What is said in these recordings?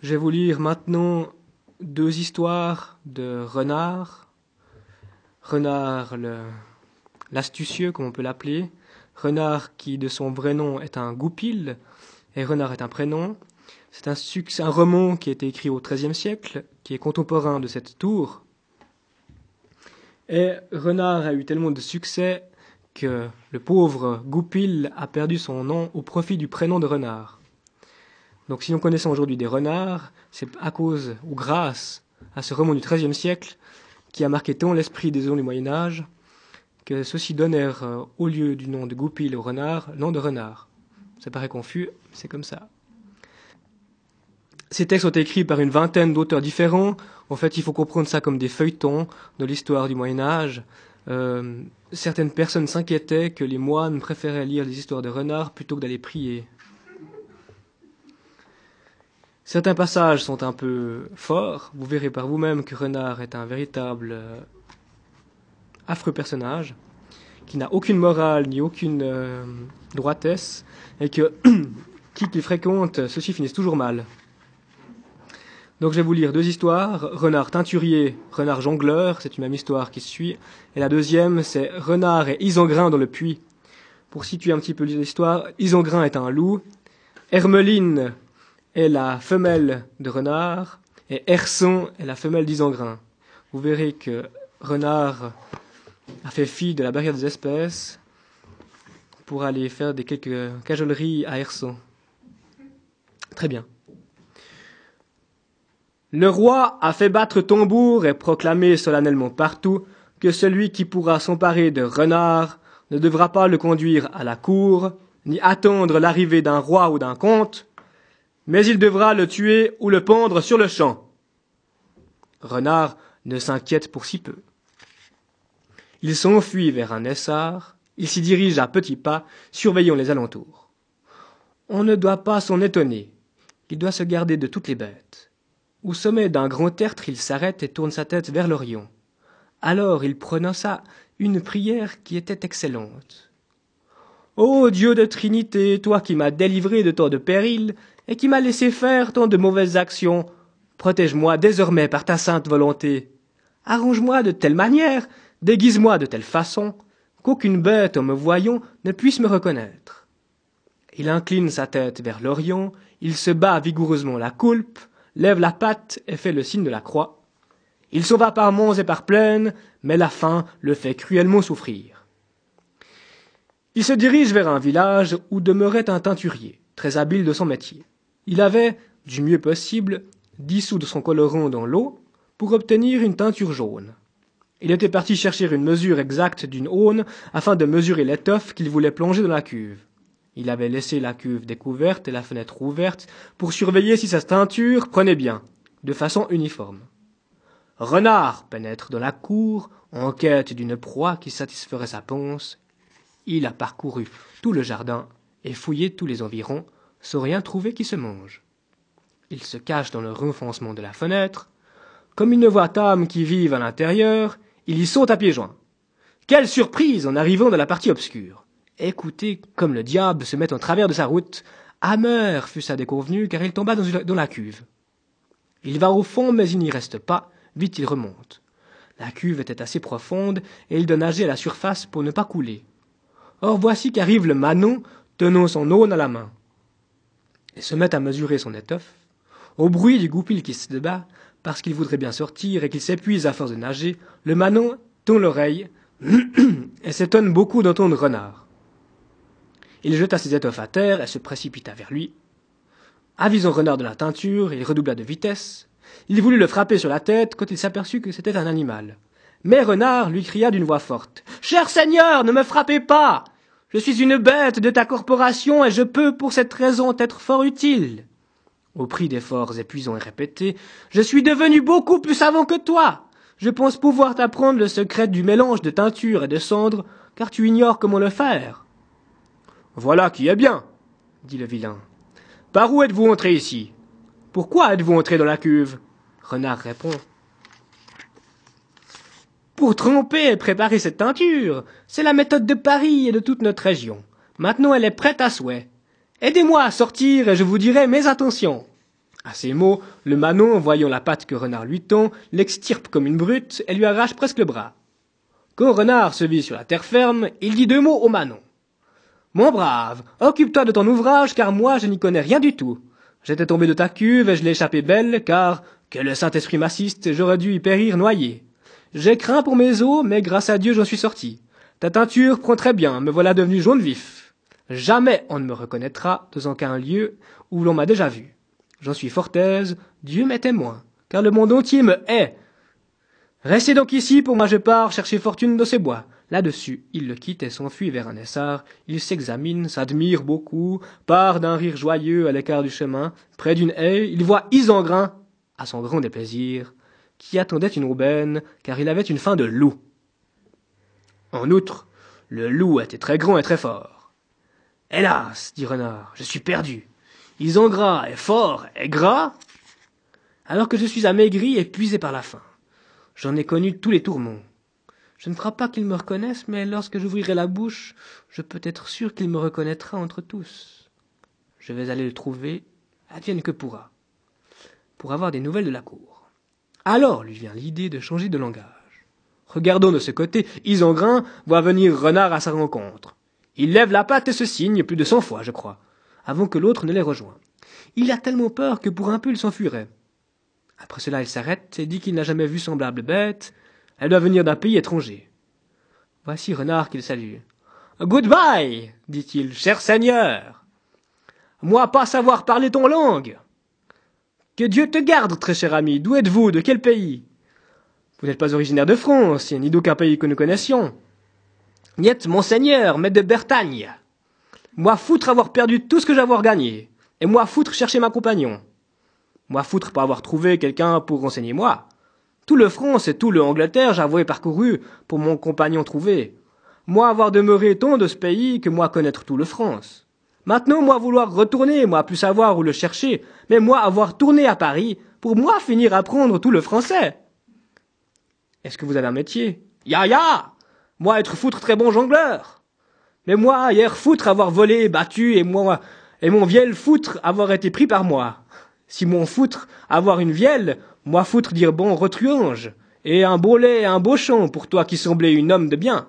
Je vais vous lire maintenant deux histoires de Renard. Renard l'astucieux, comme on peut l'appeler. Renard qui, de son vrai nom, est un goupil, et Renard est un prénom. C'est un, un roman qui a été écrit au XIIIe siècle, qui est contemporain de cette tour. Et Renard a eu tellement de succès que le pauvre Goupil a perdu son nom au profit du prénom de Renard. Donc si nous connaissons aujourd'hui des renards, c'est à cause ou grâce à ce roman du XIIIe siècle qui a marqué tant l'esprit des hommes du Moyen Âge que ceux-ci donnèrent euh, au lieu du nom de Goupil au renard, nom de renard. Ça paraît confus, c'est comme ça. Ces textes sont écrits par une vingtaine d'auteurs différents. En fait, il faut comprendre ça comme des feuilletons de l'histoire du Moyen Âge. Euh, certaines personnes s'inquiétaient que les moines préféraient lire les histoires de renards plutôt que d'aller prier. Certains passages sont un peu forts. Vous verrez par vous-même que Renard est un véritable euh, affreux personnage qui n'a aucune morale ni aucune euh, droitesse et que qui qu'il fréquente, ceux-ci finissent toujours mal. Donc je vais vous lire deux histoires. Renard teinturier, renard jongleur, c'est une même histoire qui suit. Et la deuxième, c'est Renard et Isengrin dans le puits. Pour situer un petit peu l'histoire, Isengrin est un loup. Hermeline est la femelle de Renard. Et Herson est la femelle d'Isengrin. Vous verrez que Renard a fait fi de la barrière des espèces pour aller faire des quelques cajoleries à Herson. Très bien. Le roi a fait battre tambour et proclamé solennellement partout que celui qui pourra s'emparer de renard ne devra pas le conduire à la cour, ni attendre l'arrivée d'un roi ou d'un comte, mais il devra le tuer ou le pendre sur le champ. Renard ne s'inquiète pour si peu. Il s'enfuit vers un essart, il s'y dirige à petits pas, surveillant les alentours. On ne doit pas s'en étonner, il doit se garder de toutes les bêtes. Au sommet d'un grand tertre, il s'arrête et tourne sa tête vers l'Orient. Alors il prononça une prière qui était excellente. Ô Dieu de Trinité, toi qui m'as délivré de tant de périls et qui m'as laissé faire tant de mauvaises actions, protège-moi désormais par ta sainte volonté. Arrange-moi de telle manière, déguise-moi de telle façon, qu'aucune bête en me voyant ne puisse me reconnaître. Il incline sa tête vers l'Orient, il se bat vigoureusement la coulpe, lève la patte et fait le signe de la croix. Il s'en va par monts et par plaines, mais la faim le fait cruellement souffrir. Il se dirige vers un village où demeurait un teinturier, très habile de son métier. Il avait, du mieux possible, dissous de son colorant dans l'eau pour obtenir une teinture jaune. Il était parti chercher une mesure exacte d'une aune afin de mesurer l'étoffe qu'il voulait plonger dans la cuve. Il avait laissé la cuve découverte et la fenêtre ouverte pour surveiller si sa teinture prenait bien, de façon uniforme. Renard pénètre dans la cour en quête d'une proie qui satisferait sa ponce. Il a parcouru tout le jardin et fouillé tous les environs rien trouver qui se mange. Il se cache dans le renfoncement de la fenêtre. Comme il ne voit âme qui vive à l'intérieur, il y saute à pieds joints. Quelle surprise en arrivant dans la partie obscure. Écoutez comme le diable se met en travers de sa route. Amer fut sa déconvenue car il tomba dans la cuve. Il va au fond mais il n'y reste pas. Vite il remonte. La cuve était assez profonde et il doit nager à la surface pour ne pas couler. Or voici qu'arrive le Manon tenant son aune à la main. Il se met à mesurer son étoffe. Au bruit du goupil qui se débat, parce qu'il voudrait bien sortir et qu'il s'épuise à force de nager, le Manon tend l'oreille et s'étonne beaucoup d'entendre Renard. Il jeta ses étoffes à terre et se précipita vers lui. Avisant Renard de la teinture, il redoubla de vitesse. Il voulut le frapper sur la tête quand il s'aperçut que c'était un animal. Mais Renard lui cria d'une voix forte. Cher Seigneur, ne me frappez pas. Je suis une bête de ta corporation et je peux pour cette raison être fort utile. Au prix d'efforts épuisants et répétés, je suis devenu beaucoup plus savant que toi. Je pense pouvoir t'apprendre le secret du mélange de teinture et de cendre, car tu ignores comment le faire. Voilà qui est bien, dit le vilain. Par où êtes-vous entré ici? Pourquoi êtes-vous entré dans la cuve? Renard répond. Pour tremper et préparer cette teinture, c'est la méthode de Paris et de toute notre région. Maintenant elle est prête à souhait. Aidez-moi à sortir et je vous dirai mes intentions. À ces mots, le Manon, voyant la patte que Renard lui tend, l'extirpe comme une brute et lui arrache presque le bras. Quand Renard se vit sur la terre ferme, il dit deux mots au Manon. Mon brave, occupe-toi de ton ouvrage, car moi je n'y connais rien du tout. J'étais tombé de ta cuve et je l'ai échappé belle, car, que le Saint-Esprit m'assiste, j'aurais dû y périr noyé. J'ai craint pour mes os, mais grâce à Dieu j'en suis sorti. Ta teinture prend très bien, me voilà devenu jaune vif. Jamais on ne me reconnaîtra dans aucun lieu où l'on m'a déjà vu. J'en suis fort aise, Dieu m'est témoin, car le monde entier me hait. Restez donc ici, pour moi je pars chercher fortune dans ces bois. Là-dessus, il le quitte et s'enfuit vers un essart. Il s'examine, s'admire beaucoup, part d'un rire joyeux à l'écart du chemin. Près d'une haie, il voit Isengrin, à son grand déplaisir, qui attendait une aubaine, car il avait une faim de loup. En outre, le loup était très grand et très fort. Hélas, dit Renard, je suis perdu. Isengrin est fort et gras, alors que je suis amaigri et épuisé par la faim. J'en ai connu tous les tourments. Je ne crois pas qu'il me reconnaisse, mais lorsque j'ouvrirai la bouche, je peux être sûr qu'il me reconnaîtra entre tous. Je vais aller le trouver, advienne que pourra, pour avoir des nouvelles de la cour. Alors lui vient l'idée de changer de langage. Regardons de ce côté, Isengrin voit venir Renard à sa rencontre. Il lève la patte et se signe plus de cent fois, je crois, avant que l'autre ne les rejoint. Il a tellement peur que pour un peu il s'enfuirait. Après cela, il s'arrête et dit qu'il n'a jamais vu semblable bête. Elle doit venir d'un pays étranger. Voici Renard qu'il salue. Goodbye, dit-il, cher Seigneur. Moi pas savoir parler ton langue. Que Dieu te garde, très cher ami. D'où êtes-vous? De quel pays? Vous n'êtes pas originaire de France, ni d'aucun pays que nous connaissions. Niet, monseigneur, mais de Bertagne. Moi foutre avoir perdu tout ce que j'avais gagné. Et moi foutre chercher ma compagnon. Moi foutre pas avoir trouvé quelqu'un pour renseigner moi. Tout le France et tout le Angleterre j'avouais parcouru pour mon compagnon trouvé. Moi avoir demeuré tant de ce pays que moi connaître tout le France. Maintenant moi vouloir retourner, moi plus savoir où le chercher, mais moi avoir tourné à Paris pour moi finir apprendre tout le français. Est-ce que vous avez un métier? Ya ya Moi être foutre très bon jongleur. Mais moi hier foutre avoir volé, battu et moi et mon vieil foutre avoir été pris par moi. Si mon foutre avoir une vielle, moi foutre dire bon retruange, et un beau lait et un beau champ pour toi qui semblais une homme de bien.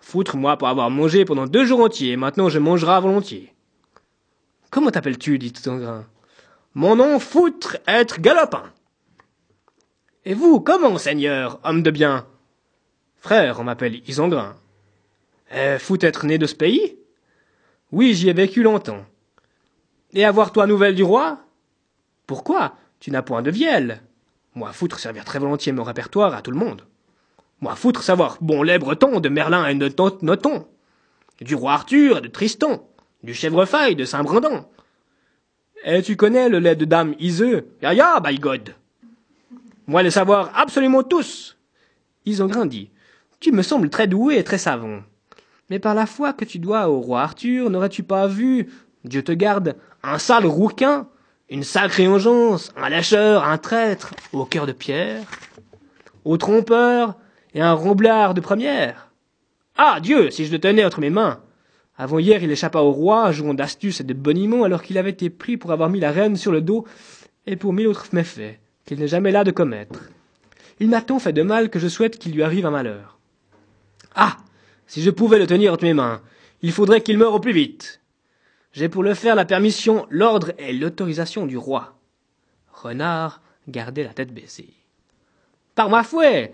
Foutre moi pour avoir mangé pendant deux jours entiers, maintenant je mangerai volontiers. Comment t'appelles-tu dit Isengrin. Mon nom foutre être galopin. Et vous, comment, seigneur, homme de bien? Frère, on m'appelle Isengrin. Eh, foutre être né de ce pays? Oui, j'y ai vécu longtemps. Et avoir toi nouvelle du roi? Pourquoi? Tu n'as point de vielle. Moi foutre servir très volontiers mon répertoire à tout le monde. Moi foutre savoir bon lait breton de Merlin et de Noton, du roi Arthur et de Tristan, du chèvrefeuille de Saint-Brandon. Et tu connais le lait de dame Iseux Ya ya, by God. Moi les savoir absolument tous. Isengrin dit Tu me sembles très doué et très savant. Mais par la foi que tu dois au roi Arthur, n'aurais-tu pas vu, Dieu te garde, un sale rouquin une sacrée engeance, un lâcheur, un traître, au cœur de pierre, au trompeur et un romblard de première. Ah Dieu, si je le tenais entre mes mains. Avant hier, il échappa au roi, jouant d'astuce et de boniment, alors qu'il avait été pris pour avoir mis la reine sur le dos et pour mille autres méfaits, qu'il n'est jamais là de commettre. Il m'a tant fait de mal que je souhaite qu'il lui arrive un malheur. Ah. Si je pouvais le tenir entre mes mains, il faudrait qu'il meure au plus vite. J'ai pour le faire la permission, l'ordre et l'autorisation du roi. Renard gardait la tête baissée. Par ma fouet,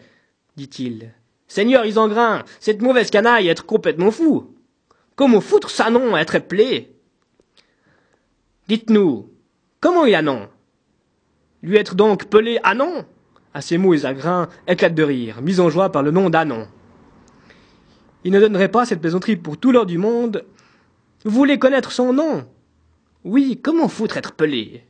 dit-il. Seigneur Isengrin, cette mauvaise canaille être complètement fou. Comment foutre sa nom être plaie Dites-nous, comment il a nom Lui être donc pelé Anon À ces mots, Isengrin éclate de rire, mis en joie par le nom d'Anon. Il ne donnerait pas cette plaisanterie pour tout l'or du monde, vous voulez connaître son nom? Oui, comment foutre être pelé?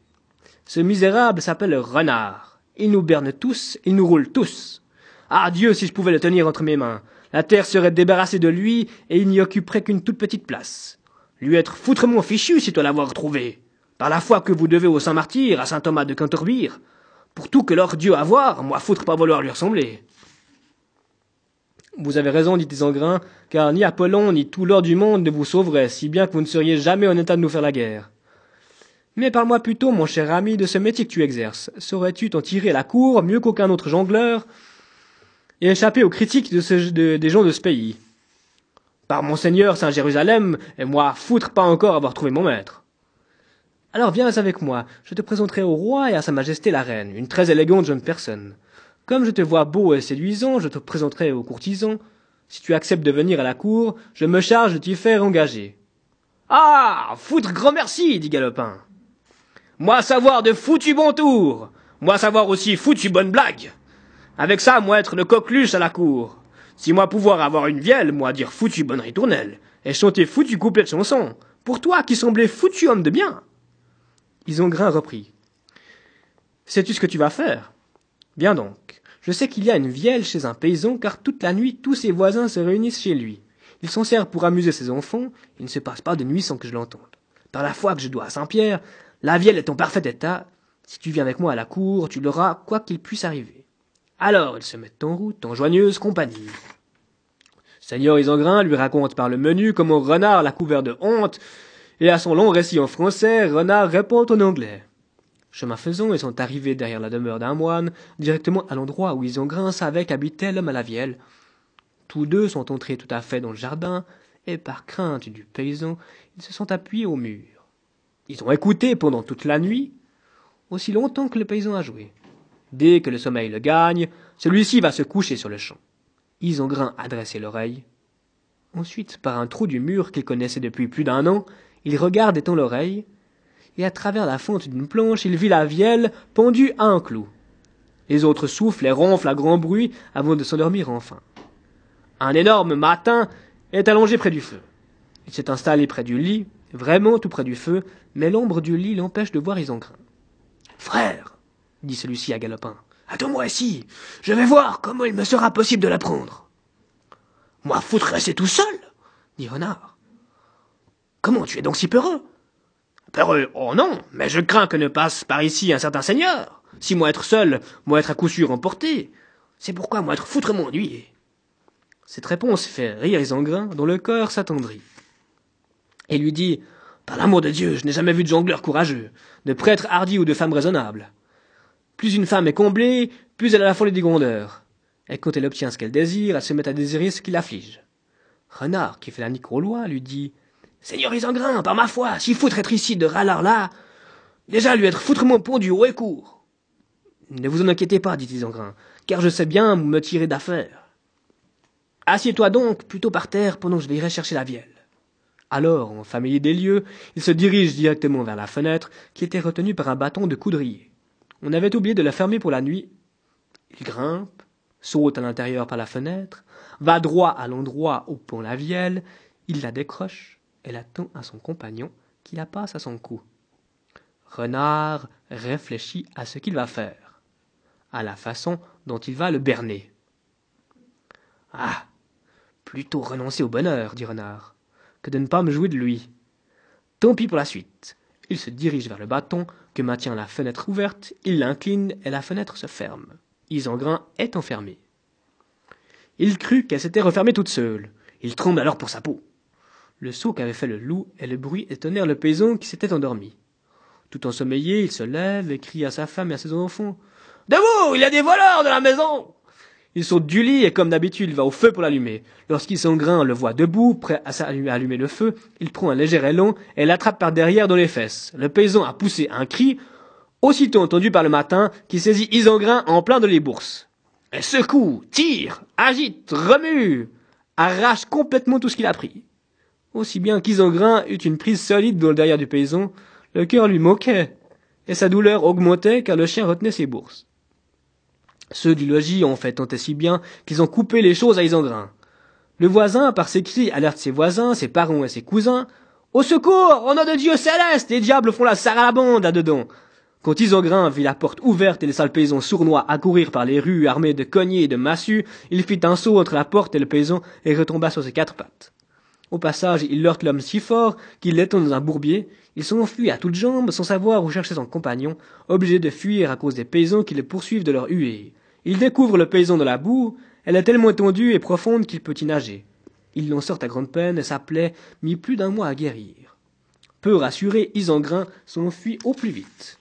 Ce misérable s'appelle Renard. Il nous berne tous, il nous roule tous. Ah Dieu, si je pouvais le tenir entre mes mains. La terre serait débarrassée de lui, et il n'y occuperait qu'une toute petite place. Lui être foutrement fichu si toi l'avoir trouvé. Par la foi que vous devez au Saint-Martyr, à saint Thomas de Cantorbire. Pour tout que leur Dieu avoir, moi foutre pas vouloir lui ressembler. Vous avez raison, dit Isengrin, car ni Apollon ni tout l'or du monde ne vous sauverait, si bien que vous ne seriez jamais en état de nous faire la guerre. Mais parle-moi plutôt, mon cher ami, de ce métier que tu exerces. Saurais-tu t'en tirer à la cour mieux qu'aucun autre jongleur? Et échapper aux critiques de des gens de ce pays Par mon Seigneur Saint Jérusalem, et moi foutre pas encore avoir trouvé mon maître. Alors viens avec moi, je te présenterai au roi et à sa majesté la reine, une très élégante jeune personne. Comme je te vois beau et séduisant, je te présenterai aux courtisans. Si tu acceptes de venir à la cour, je me charge de t'y faire engager. Ah. Foutre grand merci, dit Galopin. Moi savoir de foutu bon tour. Moi savoir aussi foutu bonne blague. Avec ça, moi être le coqueluche à la cour. Si moi pouvoir avoir une vielle, moi dire foutu bonne ritournelle, et chanter foutu couplet de chanson, pour toi qui semblais foutu homme de bien. Isongrin reprit. Sais-tu ce que tu vas faire? Bien donc. Je sais qu'il y a une vielle chez un paysan, car toute la nuit tous ses voisins se réunissent chez lui. Il s'en sert pour amuser ses enfants, il ne se passe pas de nuit sans que je l'entende. Par la foi que je dois à Saint-Pierre, la vielle est en parfait état. Si tu viens avec moi à la cour, tu l'auras, quoi qu'il puisse arriver. Alors ils se mettent en route, en joigneuse compagnie. Seigneur Isengrin lui raconte par le menu comment Renard l'a couvert de honte, et à son long récit en français, Renard répond en anglais. Chemin faisant, ils sont arrivés derrière la demeure d'un moine, directement à l'endroit où Isengrin savait qu'habitait l'homme à la vielle. Tous deux sont entrés tout à fait dans le jardin, et par crainte du paysan, ils se sont appuyés au mur. Ils ont écouté pendant toute la nuit, aussi longtemps que le paysan a joué. Dès que le sommeil le gagne, celui-ci va se coucher sur le champ. Isengrin a dressé l'oreille. Ensuite, par un trou du mur qu'il connaissait depuis plus d'un an, il regarde étant l'oreille, et à travers la fente d'une planche, il vit la vielle pendue à un clou. Les autres soufflent et ronflent à grand bruit avant de s'endormir enfin. Un énorme matin est allongé près du feu. Il s'est installé près du lit, vraiment tout près du feu, mais l'ombre du lit l'empêche de voir Isengrin. Frère, dit celui-ci à Galopin, attends-moi ici, je vais voir comment il me sera possible de la prendre. Moi foutre rester tout seul, dit Renard. Comment tu es donc si peureux? Peureux, oh non, mais je crains que ne passe par ici un certain seigneur. Si moi être seul, moi être à coup sûr emporté, c'est pourquoi moi être foutrement ennuyé. Cette réponse fait rire Isengrin, dont le cœur s'attendrit et lui dit Par l'amour de Dieu, je n'ai jamais vu de jongleur courageux, de prêtre hardi ou de femme raisonnable. Plus une femme est comblée, plus elle a la folie des grondeurs. Et quand elle obtient ce qu'elle désire, elle se met à désirer ce qui l'afflige. Renard, qui fait la nique au loi, lui dit Seigneur Isengrin, par ma foi, si foutre être ici de râlard là, déjà lui être foutrement pondu haut et court. Ne vous en inquiétez pas, dit Isengrin, car je sais bien me tirer d'affaire. Assieds-toi donc plutôt par terre pendant que je vais chercher la vielle. Alors, en familier des lieux, il se dirige directement vers la fenêtre, qui était retenue par un bâton de coudrier. On avait oublié de la fermer pour la nuit. Il grimpe, saute à l'intérieur par la fenêtre, va droit à l'endroit où pond la vielle, il la décroche et la tend à son compagnon, qui la passe à son cou. Renard réfléchit à ce qu'il va faire, à la façon dont il va le berner. Ah. Plutôt renoncer au bonheur, dit Renard que de ne pas me jouer de lui. Tant pis pour la suite. Il se dirige vers le bâton que maintient la fenêtre ouverte, il l'incline et la fenêtre se ferme. Isengrin est enfermé. Il crut qu'elle s'était refermée toute seule. Il tremble alors pour sa peau. Le saut qu'avait fait le loup et le bruit étonnèrent le paysan qui s'était endormi. Tout ensommeillé, il se lève et crie à sa femme et à ses enfants. Debout, il y a des voleurs dans la maison. Il saute du lit et comme d'habitude il va au feu pour l'allumer. Lorsqu'il s'engrain le voit debout, prêt à allumer le feu, il prend un léger élan et l'attrape par derrière dans les fesses. Le paysan a poussé un cri, aussitôt entendu par le matin, qui saisit Isengrin en plein de les bourses. Elle secoue, tire, agite, remue, arrache complètement tout ce qu'il a pris. Aussi bien qu'Isengrin eut une prise solide dans le derrière du paysan, le cœur lui moquait, et sa douleur augmentait car le chien retenait ses bourses. Ceux du logis ont fait tant et si bien qu'ils ont coupé les choses à Isengrin. Le voisin, par ses cris, alerte ses voisins, ses parents et ses cousins. Au secours! Au nom de Dieu céleste! Les diables font la sarre à là-dedans! Quand Isengrin vit la porte ouverte et les sales paysans sournois accourir par les rues armés de cognets et de massues, il fit un saut entre la porte et le paysan et retomba sur ses quatre pattes. Au passage, il heurte l'homme si fort qu'il l'étend dans un bourbier. Il s'enfuit à toutes jambes sans savoir où chercher son compagnon, obligé de fuir à cause des paysans qui le poursuivent de leur huée. Il découvre le paysan dans la boue, elle est tellement étendue et profonde qu'il peut y nager. Il l'en sort à grande peine et sa plaie mit plus d'un mois à guérir. Peu rassuré, Isengrin s'enfuit au plus vite.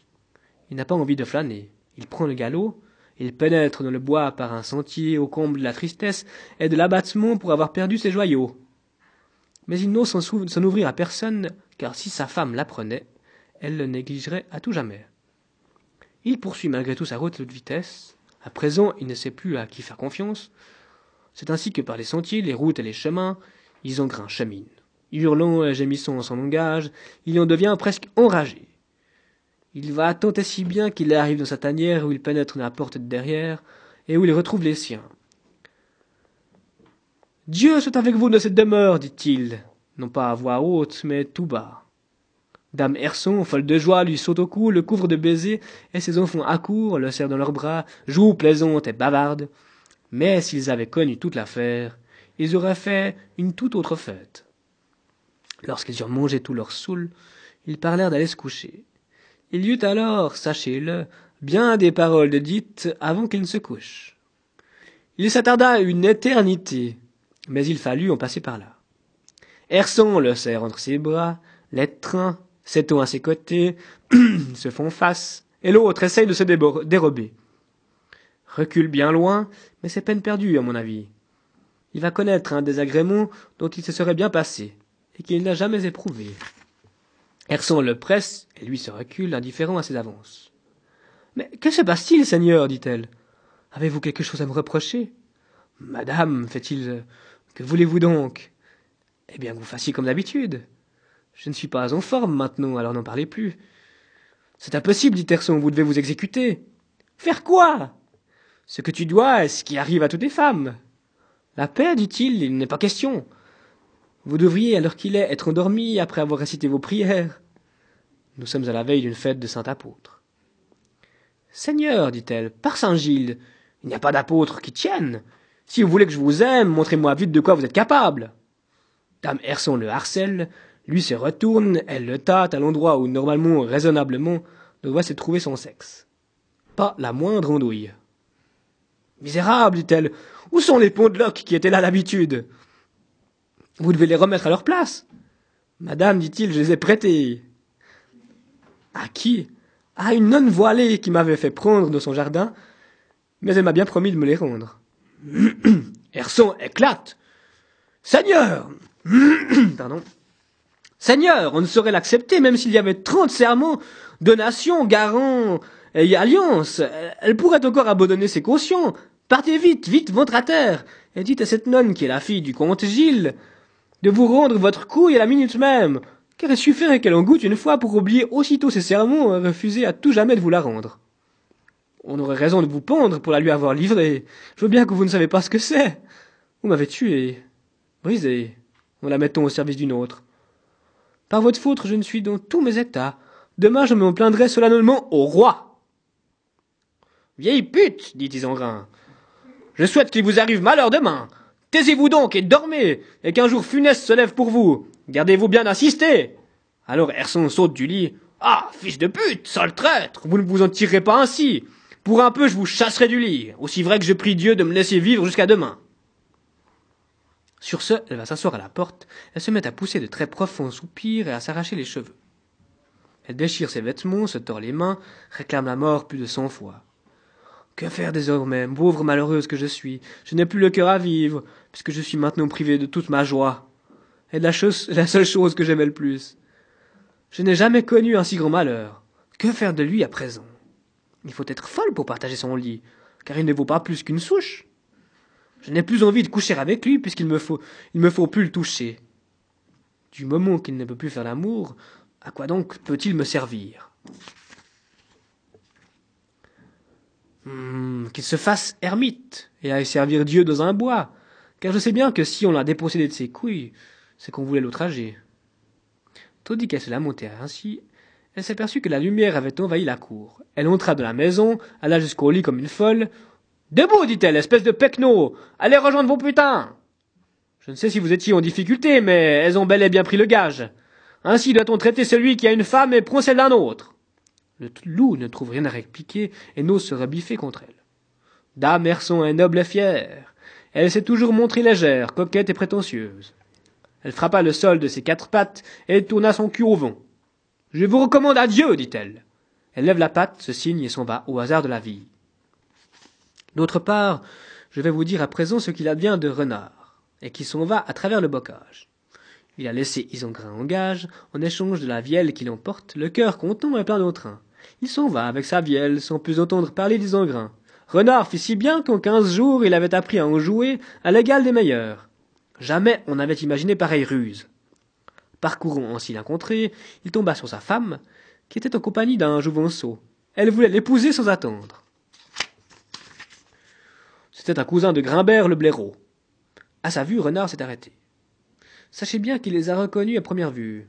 Il n'a pas envie de flâner. Il prend le galop, il pénètre dans le bois par un sentier au comble de la tristesse et de l'abattement pour avoir perdu ses joyaux. Mais il n'ose s'en ouvrir à personne, car si sa femme l'apprenait, elle le négligerait à tout jamais. Il poursuit malgré tout sa route de vitesse. À présent, il ne sait plus à qui faire confiance. C'est ainsi que par les sentiers, les routes et les chemins, Isengrin chemine. Hurlant et gémissant en son langage, il en devient presque enragé. Il va tant et si bien qu'il arrive dans sa tanière où il pénètre dans la porte de derrière et où il retrouve les siens. Dieu soit avec vous dans cette demeure, dit-il, non pas à voix haute, mais tout bas. Dame Herson, folle de joie, lui saute au cou, le couvre de baisers, et ses enfants accourent, le serrent dans leurs bras, jouent plaisantes et bavardes. Mais s'ils avaient connu toute l'affaire, ils auraient fait une toute autre fête. Lorsqu'ils eurent mangé tout leur saoul, ils parlèrent d'aller se coucher. Il y eut alors, sachez-le, bien des paroles dites avant qu'il ne se couche. Il s'attarda une éternité, mais il fallut en passer par là. Herson le serre entre ses bras, l'étreint, s'étend à ses côtés, se font face, et l'autre essaye de se dérober. Recule bien loin, mais c'est peine perdue, à mon avis. Il va connaître un désagrément dont il se serait bien passé, et qu'il n'a jamais éprouvé. Herson le presse, et lui se recule, indifférent à ses avances. Mais que se passe-t-il, Seigneur? dit-elle. Avez-vous quelque chose à me reprocher? Madame, fait-il, que voulez-vous donc? Eh bien, que vous fassiez comme d'habitude. Je ne suis pas en forme maintenant, alors n'en parlez plus. C'est impossible, dit Herson, vous devez vous exécuter. Faire quoi? Ce que tu dois est ce qui arrive à toutes les femmes. La paix, dit-il, il n'est pas question. Vous devriez, à l'heure qu'il est, être endormi après avoir récité vos prières. Nous sommes à la veille d'une fête de saint apôtre. Seigneur, dit-elle, par Saint Gilles, il n'y a pas d'apôtre qui tienne. Si vous voulez que je vous aime, montrez-moi vite de quoi vous êtes capable. Dame Herson le harcèle, lui se retourne, elle le tâte à l'endroit où normalement, raisonnablement, doit se trouver son sexe. Pas la moindre andouille. Misérable, dit-elle, où sont les ponts de loc qui étaient là d'habitude? Vous devez les remettre à leur place. Madame, dit-il, je les ai prêtés. À qui? À une nonne voilée qui m'avait fait prendre de son jardin, mais elle m'a bien promis de me les rendre. Herson éclate. Seigneur Pardon. Seigneur, on ne saurait l'accepter même s'il y avait trente serments, donations, garants et alliances. Elle pourrait encore abandonner ses cautions. Partez vite, vite, ventre à terre, et dites à cette nonne qui est la fille du comte Gilles de vous rendre votre couille à la minute même, car il suffirait qu'elle en goûte une fois pour oublier aussitôt ses sermons et refuser à tout jamais de vous la rendre. On aurait raison de vous pendre pour la lui avoir livrée. Je veux bien que vous ne savez pas ce que c'est. Vous m'avez tué, brisé, en la mettant au service d'une autre. Par votre faute, je ne suis dans tous mes états. Demain, je me plaindrai solennellement au roi. Vieille pute, dit Isengrin. Je souhaite qu'il vous arrive malheur demain. Taisez-vous donc et dormez, et qu'un jour funeste se lève pour vous. Gardez-vous bien d'assister. Alors Herson saute du lit. Ah, fils de pute, sale traître, vous ne vous en tirerez pas ainsi. Pour un peu, je vous chasserai du lit, aussi vrai que je prie Dieu de me laisser vivre jusqu'à demain. Sur ce, elle va s'asseoir à la porte, elle se met à pousser de très profonds soupirs et à s'arracher les cheveux. Elle déchire ses vêtements, se tord les mains, réclame la mort plus de cent fois. Que faire désormais, pauvre malheureuse que je suis? Je n'ai plus le cœur à vivre, puisque je suis maintenant privé de toute ma joie. Et de la, chose, la seule chose que j'aimais le plus. Je n'ai jamais connu un si grand malheur. Que faire de lui à présent? Il faut être folle pour partager son lit, car il ne vaut pas plus qu'une souche. Je n'ai plus envie de coucher avec lui, puisqu'il me faut, il me faut plus le toucher. Du moment qu'il ne peut plus faire l'amour, à quoi donc peut-il me servir? Hmm, qu'il se fasse ermite et aille servir Dieu dans un bois, car je sais bien que si on l'a dépossédé de ses couilles, c'est qu'on voulait l'outrager. Tandis qu'elle se lamentait ainsi, elle s'aperçut que la lumière avait envahi la cour. Elle entra dans la maison, alla jusqu'au lit comme une folle. Debout, dit-elle, espèce de pecno Allez rejoindre vos putains Je ne sais si vous étiez en difficulté, mais elles ont bel et bien pris le gage. Ainsi doit-on traiter celui qui a une femme et prend celle d'un autre. Le loup ne trouve rien à répliquer et n'ose se rebiffer contre elle. Dame Herson est noble et fière. Elle s'est toujours montrée légère, coquette et prétentieuse. Elle frappa le sol de ses quatre pattes et tourna son cul au vent. Je vous recommande à Dieu, dit-elle. Elle lève la patte, se signe et s'en va, au hasard de la vie. D'autre part, je vais vous dire à présent ce qu'il advient de Renard, et qui s'en va à travers le bocage. Il a laissé Isengrin en gage, en échange de la vielle qui l'emporte, le cœur content et plein d'entrain. Il s'en va avec sa vielle, sans plus entendre parler d'Isengrin. Renard fit si bien qu'en quinze jours il avait appris à en jouer à l'égal des meilleurs. Jamais on n'avait imaginé pareille ruse. Parcourant ainsi la contrée, il tomba sur sa femme, qui était en compagnie d'un jouvenceau. Elle voulait l'épouser sans attendre. C'était un cousin de Grimbert le blaireau. À sa vue, Renard s'est arrêté. Sachez bien qu'il les a reconnus à première vue.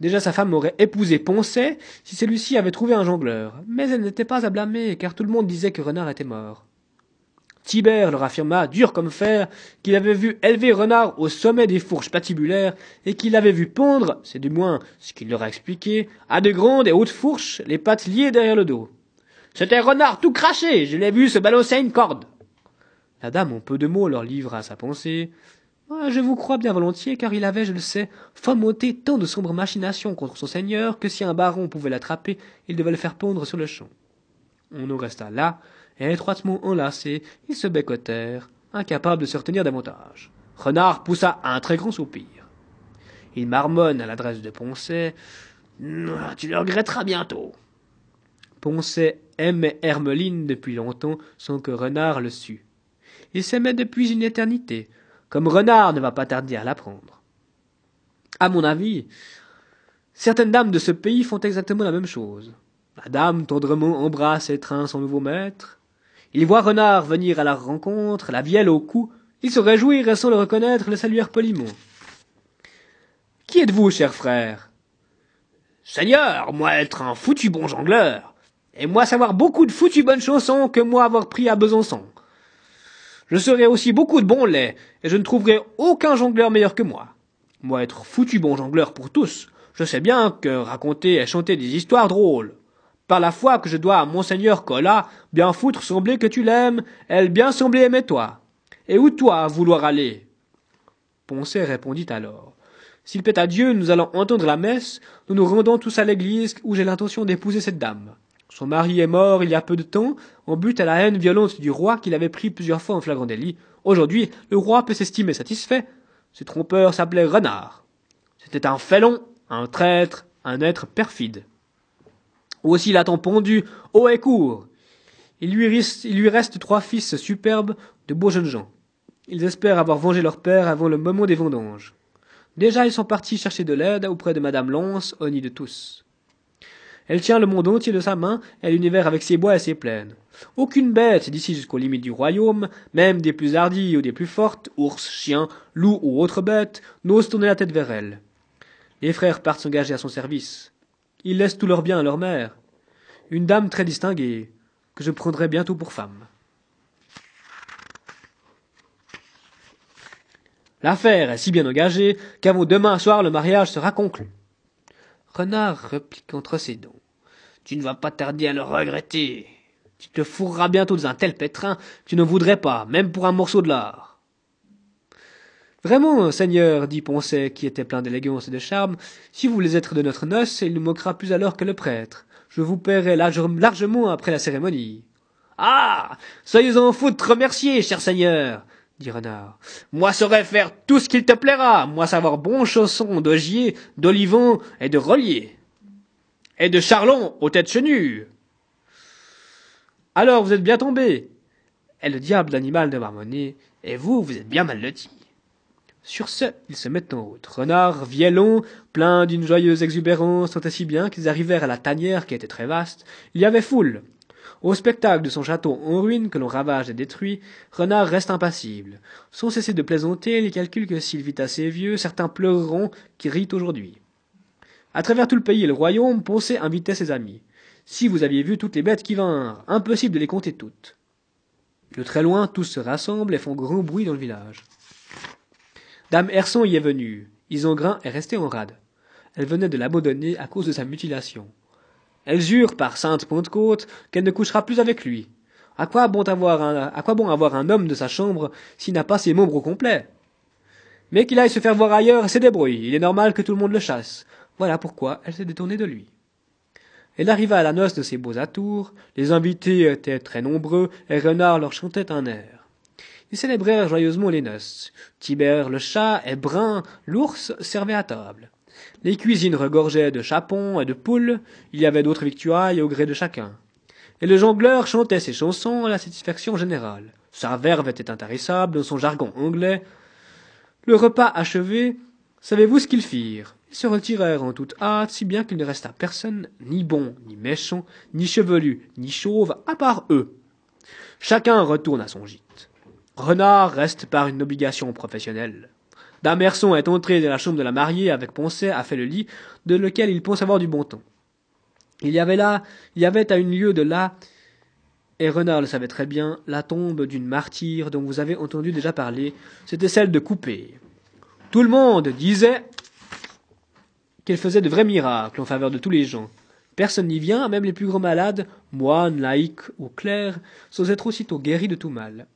Déjà sa femme aurait épousé Poncet si celui-ci avait trouvé un jongleur, mais elle n'était pas à blâmer, car tout le monde disait que Renard était mort. Tibère leur affirma, dur comme fer, qu'il avait vu élever Renard au sommet des fourches patibulaires, et qu'il l'avait vu pondre, c'est du moins ce qu'il leur a expliqué, à de grandes et hautes fourches, les pattes liées derrière le dos. C'était Renard tout craché, je l'ai vu se balancer une corde. La dame, en peu de mots, leur livra sa pensée, je vous crois bien volontiers, car il avait, je le sais, fomenté tant de sombres machinations contre son seigneur que si un baron pouvait l'attraper, il devait le faire pondre sur le champ. On nous resta là, et étroitement enlacés, ils se bécotèrent, incapables de se retenir davantage. Renard poussa un très grand soupir. Il marmonne à l'adresse de Poncet. Ah, tu le regretteras bientôt. Poncet aimait Hermeline depuis longtemps sans que Renard le sût. Il s'aimait depuis une éternité, comme Renard ne va pas tarder à l'apprendre. À mon avis, certaines dames de ce pays font exactement la même chose. La dame tendrement embrasse et étreint son nouveau maître. Il voit Renard venir à la rencontre, la vielle au cou. Il se réjouit et sans le reconnaître le saluèrent poliment. Qui êtes-vous, cher frère Seigneur, moi être un foutu bon jongleur, et moi savoir beaucoup de foutues bonnes chansons que moi avoir pris à Besançon. Je serai aussi beaucoup de bon lait, et je ne trouverai aucun jongleur meilleur que moi. Moi être foutu bon jongleur pour tous, je sais bien que raconter et chanter des histoires drôles. Par la foi que je dois à monseigneur Colas, bien foutre sembler que tu l'aimes, elle bien sembler aimer toi. Et où toi vouloir aller? Poncet répondit alors. S'il plaît à Dieu, nous allons entendre la messe, nous nous rendons tous à l'église où j'ai l'intention d'épouser cette dame. Son mari est mort il y a peu de temps, en but à la haine violente du roi qu'il avait pris plusieurs fois en flagrant délit. Aujourd'hui, le roi peut s'estimer satisfait. Ce trompeur s'appelait Renard. C'était un félon, un traître, un être perfide. Aussi l'a-t-on pondu haut et court. Il lui, reste, trois fils superbes, de beaux jeunes gens. Ils espèrent avoir vengé leur père avant le moment des vendanges. Déjà ils sont partis chercher de l'aide auprès de madame Lance, au de tous. Elle tient le monde entier de sa main, et l'univers avec ses bois et ses plaines. Aucune bête, d'ici jusqu'aux limites du royaume, même des plus hardies ou des plus fortes, ours, chiens, loups ou autres bêtes, n'ose tourner la tête vers elle. Les frères partent s'engager à son service. Ils laissent tout leur bien à leur mère. Une dame très distinguée, que je prendrai bientôt pour femme. L'affaire est si bien engagée qu'avant demain soir le mariage sera conclu. Renard replique entre ses dents. Tu ne vas pas tarder à le regretter. Tu te fourras bientôt dans un tel pétrin que tu ne voudrais pas, même pour un morceau de l'art. Vraiment, Seigneur, dit Poncet, qui était plein d'élégance et de charme, si vous voulez être de notre noce, il ne moquera plus alors que le prêtre. Je vous paierai largement après la cérémonie. Ah. Soyez en foutre remerciés, cher Seigneur dit Renard. Moi saurais faire tout ce qu'il te plaira, moi savoir bon chausson d'ogier, d'olivon et de relier. Et de charlon aux têtes chenues. Alors vous êtes bien tombé. Et le diable d'animal de marmonnier, et vous, vous êtes bien mal lotis. Sur ce, ils se mettent en route. Renard, viellon, plein d'une joyeuse exubérance, tant si bien qu'ils arrivèrent à la tanière qui était très vaste. Il y avait foule. Au spectacle de son château en ruine que l'on ravage et détruit, Renard reste impassible. Sans cesser de plaisanter, il calcule que s'il vit assez vieux, certains pleureront qui rient aujourd'hui. À travers tout le pays et le royaume, Poncet invitait ses amis. Si vous aviez vu toutes les bêtes qui vinrent, impossible de les compter toutes. De très loin, tous se rassemblent et font grand bruit dans le village. Dame Herson y est venue. Isengrin est resté en rade. Elle venait de l'abandonner à cause de sa mutilation. Elle jure par sainte Pentecôte qu'elle ne couchera plus avec lui. À quoi bon avoir un, homme de sa chambre s'il n'a pas ses membres au complet? Mais qu'il aille se faire voir ailleurs, c'est débrouille. Il est normal que tout le monde le chasse. Voilà pourquoi elle s'est détournée de lui. Elle arriva à la noce de ses beaux atours, les invités étaient très nombreux, et Renard leur chantait un air. Ils célébrèrent joyeusement les noces. Tibère le chat et Brun l'ours servaient à table. Les cuisines regorgeaient de chapons et de poules, il y avait d'autres victuailles au gré de chacun. Et le jongleur chantait ses chansons à la satisfaction générale. Sa verve était intarissable dans son jargon anglais. Le repas achevé, savez-vous ce qu'ils firent? Ils se retirèrent en toute hâte, si bien qu'il ne resta personne, ni bon, ni méchant, ni chevelu, ni chauve, à part eux. Chacun retourne à son gîte. Renard reste par une obligation professionnelle. Damerson est entré dans la chambre de la mariée avec Poncet, a fait le lit, de lequel il pense avoir du bon temps. Il y avait là, il y avait à une lieue de là, et Renard le savait très bien, la tombe d'une martyre dont vous avez entendu déjà parler, c'était celle de Coupé. Tout le monde disait qu'elle faisait de vrais miracles en faveur de tous les gens. Personne n'y vient, même les plus grands malades, moines, laïcs ou clercs, sans être aussitôt guéris de tout mal.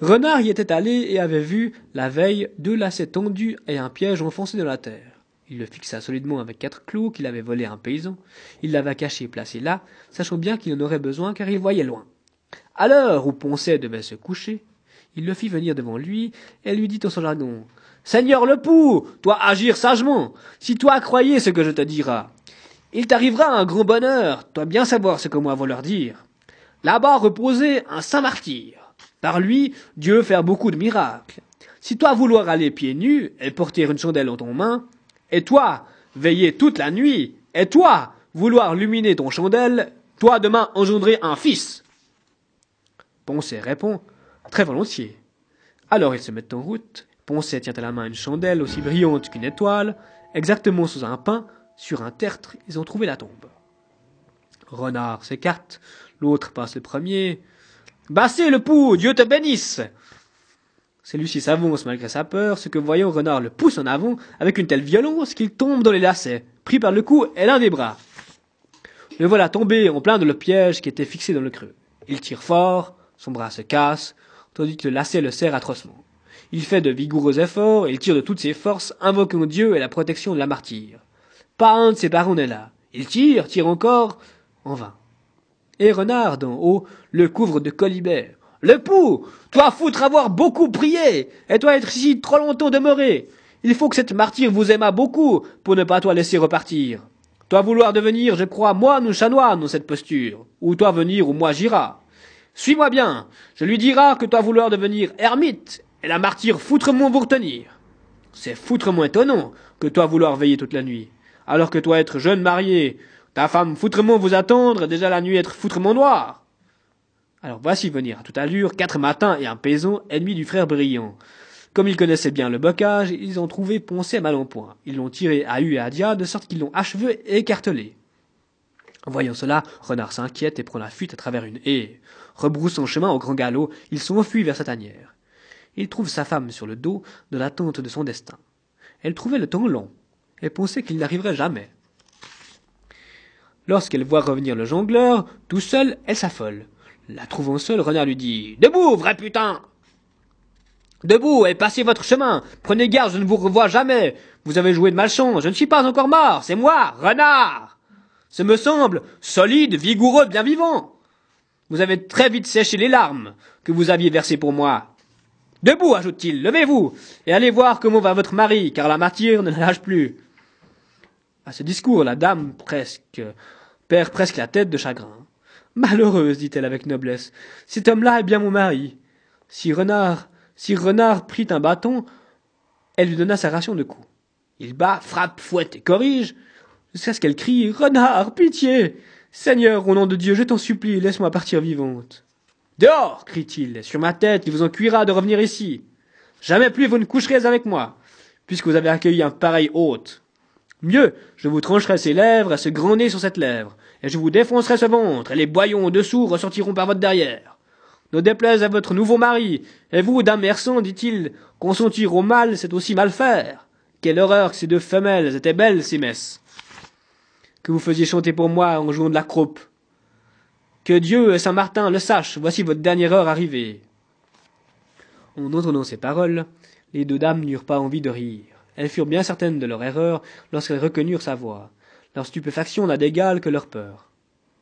Renard y était allé et avait vu, la veille, deux lacets tendus et un piège enfoncé dans la terre. Il le fixa solidement avec quatre clous qu'il avait volés à un paysan. Il l'avait caché et placé là, sachant bien qu'il en aurait besoin car il voyait loin. À l'heure où Poncet devait se coucher, il le fit venir devant lui et lui dit en son jargon Seigneur le pou, toi agir sagement, si toi croyais ce que je te dirai. Il t'arrivera un grand bonheur, toi bien savoir ce que moi leur dire. Là-bas reposait un saint martyr. Par lui, Dieu fait beaucoup de miracles. Si toi vouloir aller pieds nus et porter une chandelle en ton main, et toi, veiller toute la nuit, et toi, vouloir luminer ton chandelle, toi demain engendrer un fils. Poncet répond, très volontiers. Alors ils se mettent en route. Poncet tient à la main une chandelle aussi brillante qu'une étoile. Exactement sous un pin, sur un tertre, ils ont trouvé la tombe. Renard s'écarte, l'autre passe le premier. Bassez le pou, Dieu te bénisse. Celui-ci s'avance malgré sa peur, ce que voyant Renard le pousse en avant avec une telle violence qu'il tombe dans les lacets, pris par le cou et l'un des bras. Le voilà tombé en plein de le piège qui était fixé dans le creux. Il tire fort, son bras se casse, tandis que le lacet le serre atrocement. Il fait de vigoureux efforts, il tire de toutes ses forces, invoquant Dieu et la protection de la martyre. Pas un de ses parents n'est là. Il tire, tire encore, en vain. Et Renard, d'en haut, le couvre de colibert. Le pou Toi foutre avoir beaucoup prié Et toi être ici trop longtemps demeuré Il faut que cette martyre vous aimât beaucoup pour ne pas toi laisser repartir. Toi vouloir devenir, je crois, moine ou chanoine dans cette posture, ou toi venir ou moi j'irai. Suis-moi bien, je lui dirai que toi vouloir devenir ermite, et la martyre foutrement vous retenir. C'est foutrement étonnant que toi vouloir veiller toute la nuit, alors que toi être jeune marié, ta femme foutrement vous attendre, déjà la nuit être foutrement noire. Alors voici venir à toute allure quatre matins et un paysan, ennemi du frère brillant. Comme ils connaissaient bien le bocage, ils ont trouvé Poncet mal en point. Ils l'ont tiré à hu et à dia, de sorte qu'ils l'ont achevé et écartelé. Voyant cela, Renard s'inquiète et prend la fuite à travers une haie. Rebroussant chemin au grand galop, ils s'enfuient vers sa tanière. Il trouve sa femme sur le dos, de l'attente de son destin. Elle trouvait le temps long, et pensait qu'il n'arriverait jamais. Lorsqu'elle voit revenir le jongleur, tout seul, elle s'affole. La trouvant seule, Renard lui dit Debout, vrai putain Debout et passez votre chemin. Prenez garde, je ne vous revois jamais. Vous avez joué de malchance. Je ne suis pas encore mort. C'est moi, Renard. Ce me semble solide, vigoureux, bien vivant. Vous avez très vite séché les larmes que vous aviez versées pour moi. Debout, ajoute-t-il, levez-vous et allez voir comment va votre mari, car la martyre ne lâche plus. À ce discours, la dame presque perd presque la tête de chagrin. Malheureuse, dit-elle avec noblesse, cet homme-là est bien mon mari. Si Renard, si Renard prit un bâton, elle lui donna sa ration de coups. Il bat, frappe, fouette et corrige, jusqu'à ce qu'elle crie Renard, pitié Seigneur, au nom de Dieu, je t'en supplie, laisse-moi partir vivante. Dehors crie-t-il, sur ma tête, il vous en cuira de revenir ici. Jamais plus vous ne coucherez avec moi, puisque vous avez accueilli un pareil hôte. Mieux, je vous trancherai ses lèvres et ce grand nez sur cette lèvre, et je vous défoncerai ce ventre, et les boyaux dessous ressortiront par votre derrière. Ne déplaise à votre nouveau mari, et vous, dame Merson, dit-il, consentir au mal, c'est aussi mal faire. Quelle horreur que ces deux femelles étaient belles, ces messes. Que vous faisiez chanter pour moi en jouant de la croupe. Que Dieu et Saint Martin le sachent, voici votre dernière heure arrivée. En entendant ces paroles, les deux dames n'eurent pas envie de rire. Elles furent bien certaines de leur erreur lorsqu'elles reconnurent sa voix. Leur stupéfaction n'a d'égal que leur peur.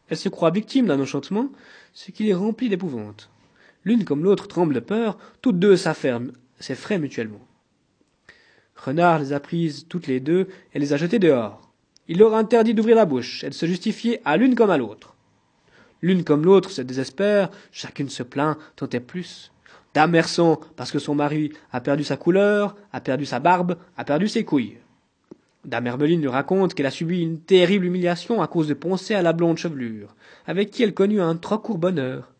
Elles se croient victimes d'un enchantement, ce qui les remplit d'épouvante. L'une comme l'autre tremble de peur, toutes deux s'afferment, s'effraient mutuellement. Renard les a prises toutes les deux et les a jetées dehors. Il leur interdit d'ouvrir la bouche et de se justifier à l'une comme à l'autre. L'une comme l'autre se désespère, chacune se plaint, tant et plus. Dame parce que son mari a perdu sa couleur, a perdu sa barbe, a perdu ses couilles. Dame Hermeline lui raconte qu'elle a subi une terrible humiliation à cause de Poncet à la blonde chevelure, avec qui elle connut un trop court bonheur.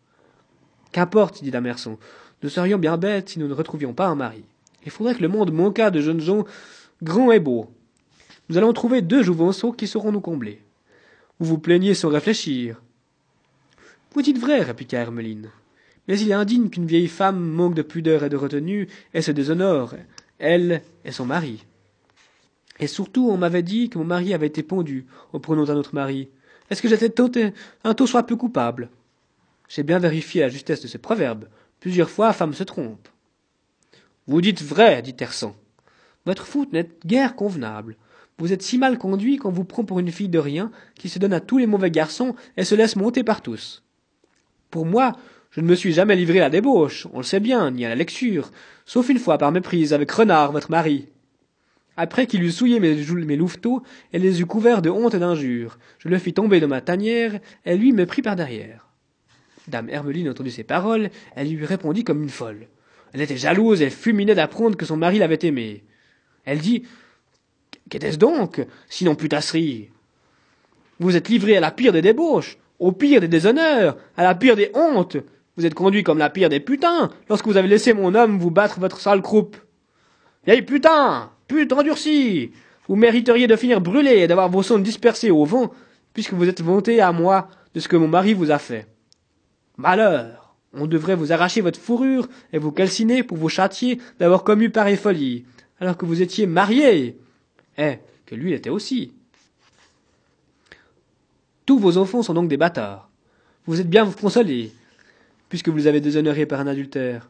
Qu'importe, dit Dame Merson, nous serions bien bêtes si nous ne retrouvions pas un mari. Il faudrait que le monde manquât de jeunes gens grands et beaux. Nous allons trouver deux jouvenceaux qui sauront nous combler. Vous vous plaignez sans réfléchir. Vous dites vrai, répliqua Hermeline. Mais il est indigne qu'une vieille femme manque de pudeur et de retenue et se déshonore, elle et son mari. Et surtout, on m'avait dit que mon mari avait été pendu au pronom d'un autre mari. Est-ce que j'étais tenté? Un taux soit peu coupable J'ai bien vérifié la justesse de ce proverbe. Plusieurs fois, femme se trompe. Vous dites vrai, dit Tersan. Votre faute n'est guère convenable. Vous êtes si mal conduit qu'on vous prend pour une fille de rien, qui se donne à tous les mauvais garçons et se laisse monter par tous. Pour moi, je ne me suis jamais livré à la débauche, on le sait bien, ni à la lecture, sauf une fois par méprise avec Renard, votre mari. Après qu'il eut souillé mes, louveteaux et les eut couverts de honte et d'injures, je le fis tomber de ma tanière, et lui me prit par derrière. Dame Hermeline entendit ces paroles, elle lui répondit comme une folle. Elle était jalouse et fulminait d'apprendre que son mari l'avait aimée. Elle dit Qu'était-ce donc, sinon putasserie? Vous êtes livré à la pire des débauches, au pire des déshonneurs, à la pire des hontes. Vous êtes conduit comme la pire des putains, lorsque vous avez laissé mon homme vous battre votre sale croupe. Vieille putain Pute endurcie Vous mériteriez de finir brûlé et d'avoir vos sondes dispersés au vent, puisque vous êtes vanté à moi de ce que mon mari vous a fait. Malheur On devrait vous arracher votre fourrure et vous calciner pour vous châtier d'avoir commis pareille folie, alors que vous étiez marié Eh, que lui était aussi. Tous vos enfants sont donc des bâtards. Vous êtes bien vous puisque vous les avez déshonorés par un adultère.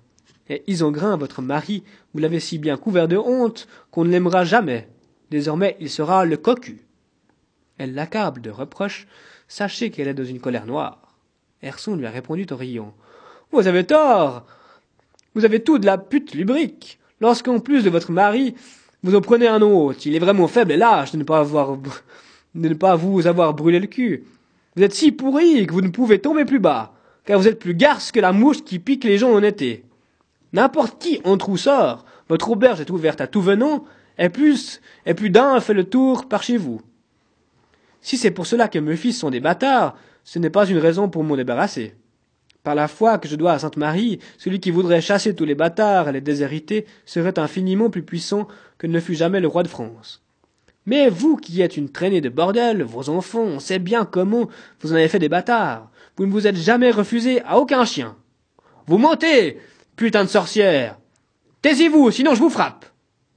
Et Isengrin, votre mari, vous l'avez si bien couvert de honte qu'on ne l'aimera jamais. Désormais, il sera le cocu. Elle l'accable de reproches. Sachez qu'elle est dans une colère noire. Herson lui a répondu en riant. Vous avez tort. Vous avez tout de la pute lubrique. Lorsqu'en plus de votre mari, vous en prenez un autre, il est vraiment faible et lâche de ne pas avoir, de ne pas vous avoir brûlé le cul. Vous êtes si pourri que vous ne pouvez tomber plus bas, car vous êtes plus garce que la mouche qui pique les gens en été. N'importe qui entre ou sort, votre auberge est ouverte à tout venant, et plus, et plus d'un fait le tour par chez vous. Si c'est pour cela que mes fils sont des bâtards, ce n'est pas une raison pour m'en débarrasser. Par la foi que je dois à Sainte Marie, celui qui voudrait chasser tous les bâtards et les déshérités serait infiniment plus puissant que ne fut jamais le roi de France. Mais vous qui êtes une traînée de bordel, vos enfants, on sait bien comment vous en avez fait des bâtards. Vous ne vous êtes jamais refusé à aucun chien. Vous mentez, Putain de sorcière. Taisez-vous, sinon je vous frappe.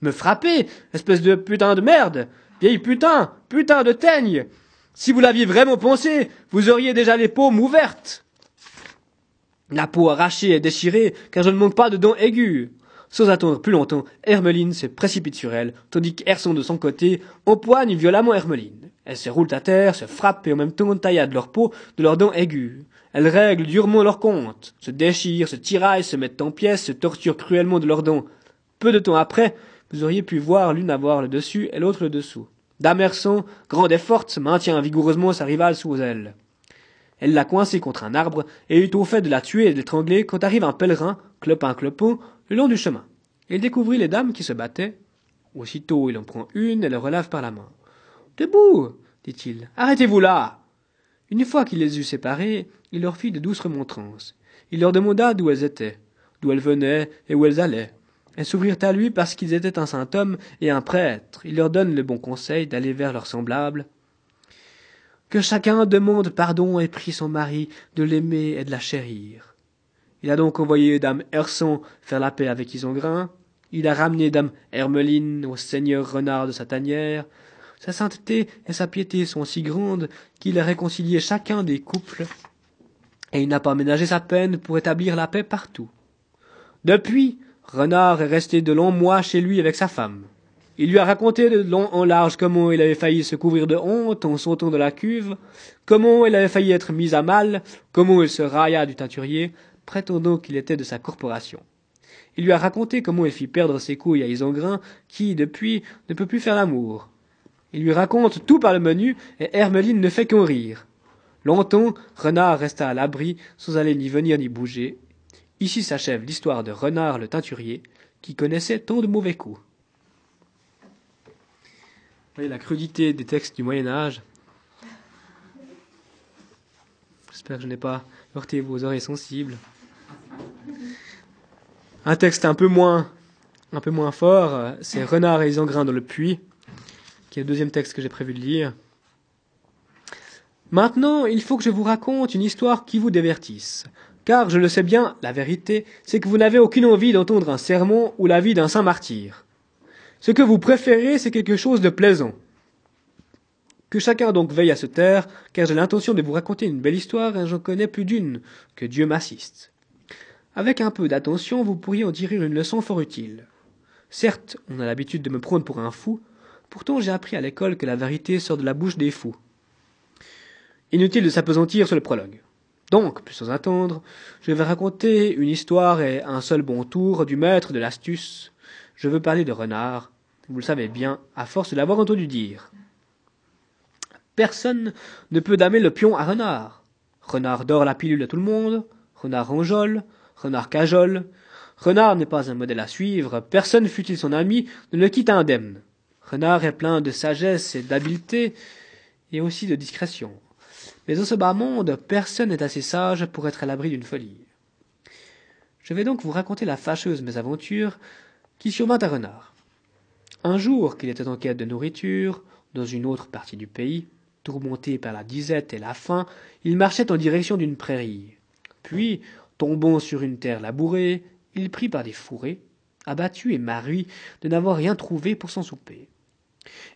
Me frapper, espèce de putain de merde. Vieille putain Putain de teigne. Si vous l'aviez vraiment pensé, vous auriez déjà les paumes ouvertes. La peau arrachée et déchirée, car je ne manque pas de dents aiguës. Sans attendre plus longtemps, Hermeline se précipite sur elle, tandis qu'Herson de son côté empoigne violemment Hermeline. Elles se roulent à terre, se frappent et en même temps tailladent leur peau de leurs dents aiguës. Elles règlent durement leur compte, se déchirent, se tiraillent, se mettent en pièces, se torturent cruellement de leurs dents. Peu de temps après, vous auriez pu voir l'une avoir le dessus et l'autre le dessous. Damerson, grande et forte, maintient vigoureusement sa rivale sous elle. Elle l'a coincée contre un arbre et est au fait de la tuer et de l'étrangler quand arrive un pèlerin, clopin clopin, le long du chemin. Il découvrit les dames qui se battaient. Aussitôt il en prend une et le relève par la main. Debout, dit-il. Arrêtez-vous là. Une fois qu'il les eut séparées, il leur fit de douces remontrances. Il leur demanda d'où elles étaient, d'où elles venaient et où elles allaient. Elles s'ouvrirent à lui parce qu'ils étaient un saint homme et un prêtre. Il leur donne le bon conseil d'aller vers leurs semblables. Que chacun demande pardon et prie son mari de l'aimer et de la chérir. Il a donc envoyé dame Herson faire la paix avec Isengrin. Il a ramené dame Hermeline au seigneur renard de sa tanière. Sa sainteté et sa piété sont si grandes qu'il a réconcilié chacun des couples et il n'a pas ménagé sa peine pour établir la paix partout. Depuis, Renard est resté de longs mois chez lui avec sa femme. Il lui a raconté de long en large comment il avait failli se couvrir de honte en sautant de la cuve, comment il avait failli être mis à mal, comment il se railla du teinturier, prétendant qu'il était de sa corporation. Il lui a raconté comment il fit perdre ses couilles à Isengrin, qui, depuis, ne peut plus faire l'amour. Il lui raconte tout par le menu, et Hermeline ne fait qu'en rire. Longtemps, Renard resta à l'abri, sans aller ni venir ni bouger. Ici s'achève l'histoire de Renard le teinturier, qui connaissait tant de mauvais coups. Voyez la crudité des textes du Moyen Âge. J'espère que je n'ai pas heurté vos oreilles sensibles. Un texte un peu moins, un peu moins fort, c'est Renard et Isengrin dans le puits, qui est le deuxième texte que j'ai prévu de lire. Maintenant, il faut que je vous raconte une histoire qui vous divertisse. Car je le sais bien, la vérité, c'est que vous n'avez aucune envie d'entendre un sermon ou la vie d'un saint martyr. Ce que vous préférez, c'est quelque chose de plaisant. Que chacun donc veille à se taire, car j'ai l'intention de vous raconter une belle histoire et j'en connais plus d'une, que Dieu m'assiste. Avec un peu d'attention, vous pourriez en tirer une leçon fort utile. Certes, on a l'habitude de me prendre pour un fou, pourtant j'ai appris à l'école que la vérité sort de la bouche des fous. Inutile de s'apesantir sur le prologue. Donc, plus sans attendre, je vais raconter une histoire et un seul bon tour du maître de l'astuce. Je veux parler de renard. Vous le savez bien, à force de l'avoir entendu dire. Personne ne peut damer le pion à renard. Renard dort la pilule à tout le monde. Renard enjole. Renard cajole. Renard n'est pas un modèle à suivre. Personne, fût-il son ami, ne le quitte indemne. Renard est plein de sagesse et d'habileté, et aussi de discrétion. Mais dans ce bas monde, personne n'est assez sage pour être à l'abri d'une folie. Je vais donc vous raconter la fâcheuse mésaventure qui survint à Renard. Un jour qu'il était en quête de nourriture, dans une autre partie du pays, tourmenté par la disette et la faim, il marchait en direction d'une prairie. Puis, tombant sur une terre labourée, il prit par des fourrés, abattu et marui de n'avoir rien trouvé pour son souper.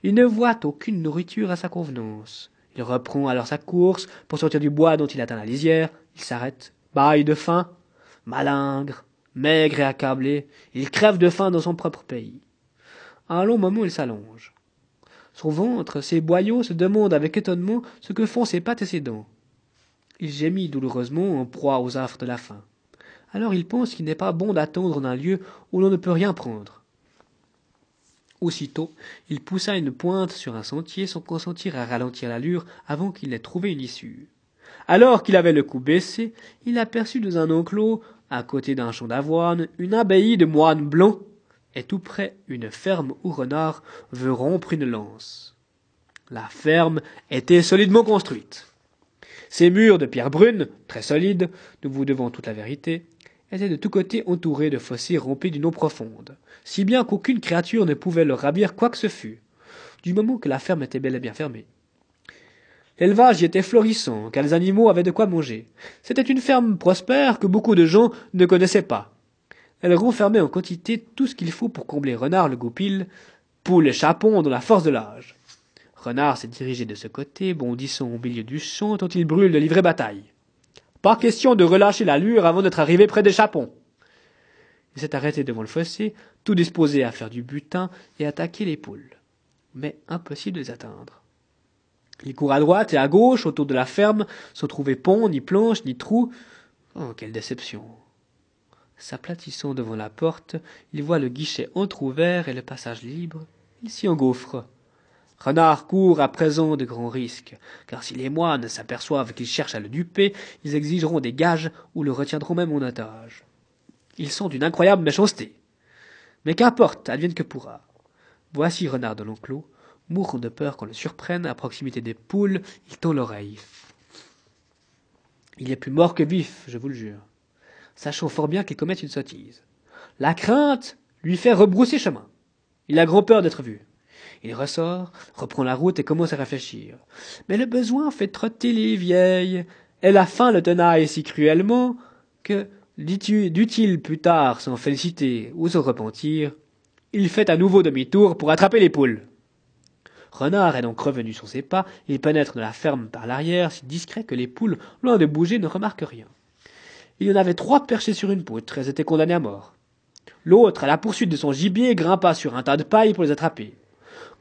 Il ne voit aucune nourriture à sa convenance. Il reprend alors sa course pour sortir du bois dont il atteint la lisière. Il s'arrête, baille de faim, malingre, maigre et accablé. Il crève de faim dans son propre pays. À un long moment, il s'allonge. Son ventre, ses boyaux se demandent avec étonnement ce que font ses pattes et ses dents. Il gémit douloureusement en proie aux affres de la faim. Alors il pense qu'il n'est pas bon d'attendre en un lieu où l'on ne peut rien prendre. Aussitôt, il poussa une pointe sur un sentier sans consentir à ralentir l'allure avant qu'il n'ait trouvé une issue. Alors qu'il avait le cou baissé, il aperçut dans un enclos, à côté d'un champ d'avoine, une abbaye de moines blancs, et tout près une ferme où Renard veut rompre une lance. La ferme était solidement construite. Ses murs de pierre brune, très solides, nous vous devons toute la vérité, étaient de tous côtés entourés de fossés remplis d'une eau profonde si bien qu'aucune créature ne pouvait leur ravir quoi que ce fût, du moment que la ferme était bel et bien fermée. L'élevage y était florissant, car les animaux avaient de quoi manger. C'était une ferme prospère que beaucoup de gens ne connaissaient pas. Elle renfermait en quantité tout ce qu'il faut pour combler Renard le goupil, poules et chapons dans la force de l'âge. Renard s'est dirigé de ce côté, bondissant au milieu du champ dont il brûle de livrer bataille. Pas question de relâcher l'allure avant d'être arrivé près des chapons. Il s'est arrêté devant le fossé, tout disposé à faire du butin et attaquer les poules. Mais impossible de les atteindre. Il court à droite et à gauche autour de la ferme, sans trouver pont, ni planche, ni trou. Oh, quelle déception. S'aplatissant devant la porte, il voit le guichet entr'ouvert et le passage libre. Il s'y engouffre. Renard court à présent de grands risques, car si les moines s'aperçoivent qu'il cherche à le duper, ils exigeront des gages ou le retiendront même en otage. Ils sont d'une incroyable méchanceté. Mais qu'importe, advienne que pourra. Voici Renard de l'enclos, mourant de peur qu'on le surprenne à proximité des poules, il tend l'oreille. Il est plus mort que vif, je vous le jure, sachant fort bien qu'il commet une sottise. La crainte lui fait rebrousser chemin. Il a grand peur d'être vu. Il ressort, reprend la route et commence à réfléchir. Mais le besoin fait trotter les vieilles, et la faim le tenaille si cruellement que, Dût-il plus tard s'en féliciter ou se repentir, il fait à nouveau demi-tour pour attraper les poules. Renard est donc revenu sur ses pas, il pénètre dans la ferme par l'arrière, si discret que les poules, loin de bouger, ne remarquent rien. Il y en avait trois perchés sur une poutre, elles étaient condamnées à mort. L'autre, à la poursuite de son gibier, grimpa sur un tas de paille pour les attraper.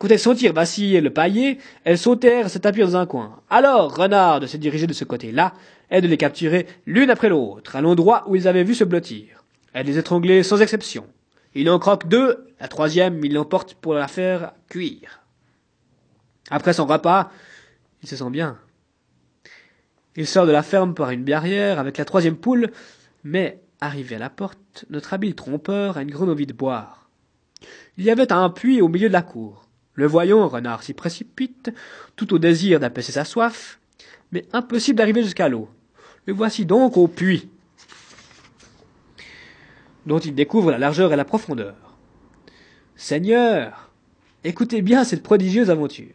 Elles sentirent vaciller le paillet, elles sautèrent et se tapirent dans un coin. Alors, Renard de se diriger de ce côté-là et de les capturer l'une après l'autre, à l'endroit où ils avaient vu se blottir. Elle les étranglait sans exception. Il en croque deux, la troisième, il l'emporte pour la faire cuire. Après son repas, il se sent bien. Il sort de la ferme par une barrière avec la troisième poule, mais, arrivé à la porte, notre habile trompeur a une envie de boire. Il y avait un puits au milieu de la cour. Le voyant, Renard s'y précipite, tout au désir d'apaiser sa soif, mais impossible d'arriver jusqu'à l'eau. Le voici donc au puits, dont il découvre la largeur et la profondeur. Seigneur, écoutez bien cette prodigieuse aventure.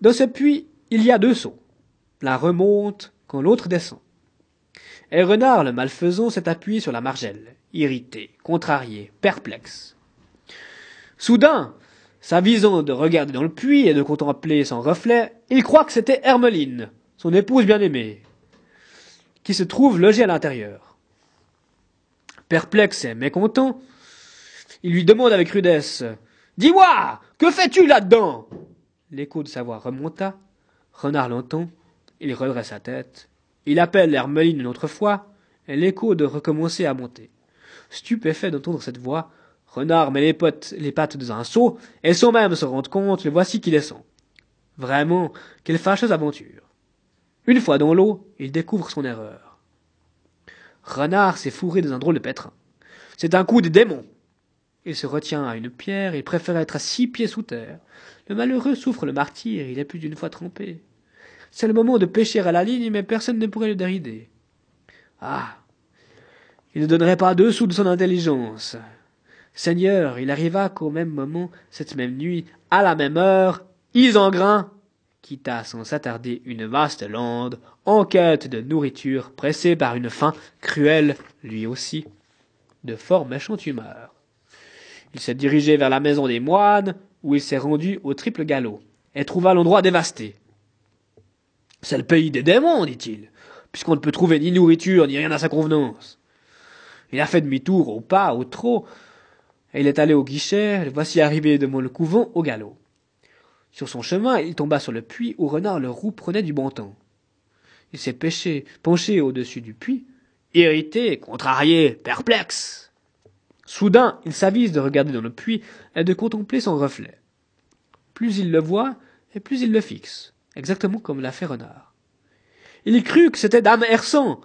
Dans ce puits, il y a deux seaux. L'un remonte quand l'autre descend. Et Renard, le malfaisant, s'est appuyé sur la margelle, irrité, contrarié, perplexe. Soudain, s'avisant de regarder dans le puits et de contempler son reflet, il croit que c'était Hermeline, son épouse bien-aimée, qui se trouve logée à l'intérieur. Perplexe et mécontent, il lui demande avec rudesse Dis-moi, que fais-tu là-dedans? L'écho de sa voix remonta. Renard l'entend. Il redresse sa tête. Il appelle Hermeline une autre fois, et l'écho de recommencer à monter. Stupéfait d'entendre cette voix, Renard met les, les pattes dans un seau, et sans même se rendre compte, le voici qui descend. Vraiment, quelle fâcheuse aventure. Une fois dans l'eau, il découvre son erreur. Renard s'est fourré dans un drôle de pétrin. C'est un coup de démon. Il se retient à une pierre, il préfère être à six pieds sous terre. Le malheureux souffre le martyr, il est plus d'une fois trempé. C'est le moment de pêcher à la ligne, mais personne ne pourrait le dérider. Ah. Il ne donnerait pas deux sous de son intelligence. Seigneur, il arriva qu'au même moment, cette même nuit, à la même heure, Isengrin quitta sans s'attarder une vaste lande, en quête de nourriture, pressé par une faim cruelle, lui aussi, de fort méchante humeur. Il s'est dirigé vers la maison des moines, où il s'est rendu au triple galop, et trouva l'endroit dévasté. C'est le pays des démons, dit-il, puisqu'on ne peut trouver ni nourriture ni rien à sa convenance. Il a fait demi-tour au pas, au trot, et il est allé au guichet, voici arrivé devant le couvent au galop. Sur son chemin, il tomba sur le puits où Renard le Roux prenait du bon temps. Il s'est pêché, penché au-dessus du puits, irrité, contrarié, perplexe. Soudain, il s'avise de regarder dans le puits et de contempler son reflet. Plus il le voit, et plus il le fixe, exactement comme l'a fait Renard. Il crut que c'était Dame Hersan,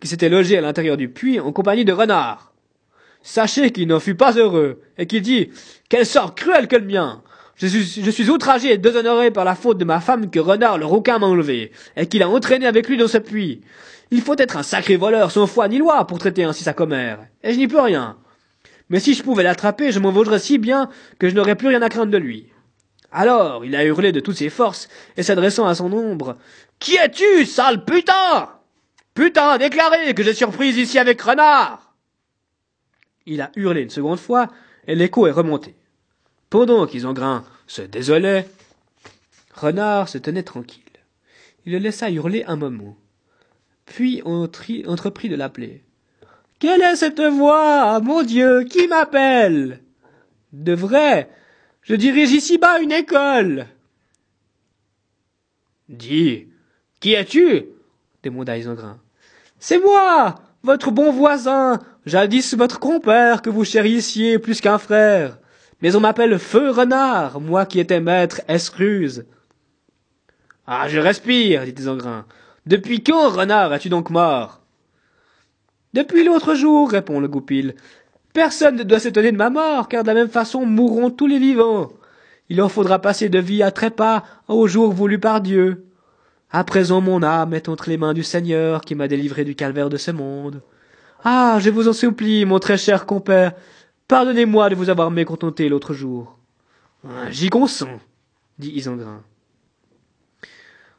qui s'était logée à l'intérieur du puits en compagnie de Renard. Sachez qu'il n'en fut pas heureux, et qu'il dit Quel sort cruel que le mien je suis, outragé et déshonoré par la faute de ma femme que Renard le rouquin m'a enlevé, et qu'il a entraîné avec lui dans ce puits. Il faut être un sacré voleur sans foi ni loi pour traiter ainsi sa commère, et je n'y peux rien. Mais si je pouvais l'attraper, je m'en vaudrais si bien que je n'aurais plus rien à craindre de lui. Alors, il a hurlé de toutes ses forces, et s'adressant à son ombre, Qui es-tu, sale putain? Putain, déclaré que j'ai surprise ici avec Renard! Il a hurlé une seconde fois, et l'écho est remonté. Pendant qu'Isengrin se désolait, Renard se tenait tranquille. Il le laissa hurler un moment, puis entreprit de l'appeler. Quelle est cette voix Mon Dieu, qui m'appelle? De vrai, je dirige ici-bas une école. Dis, qui es-tu? demanda Isengrin. C'est moi, votre bon voisin, jadis votre compère que vous chérissiez plus qu'un frère. Mais on m'appelle Feu Renard, moi qui étais maître Escruse. Ah, je respire, dit Isengrin. Depuis quand, Renard, es-tu donc mort? Depuis l'autre jour, répond le goupil. Personne ne doit s'étonner de ma mort, car de la même façon mourront tous les vivants. Il en faudra passer de vie à trépas au jour voulu par Dieu. À présent mon âme est entre les mains du Seigneur qui m'a délivré du calvaire de ce monde. Ah, je vous en supplie, mon très cher compère, pardonnez-moi de vous avoir mécontenté l'autre jour. Ah, j'y consens, dit Isengrin.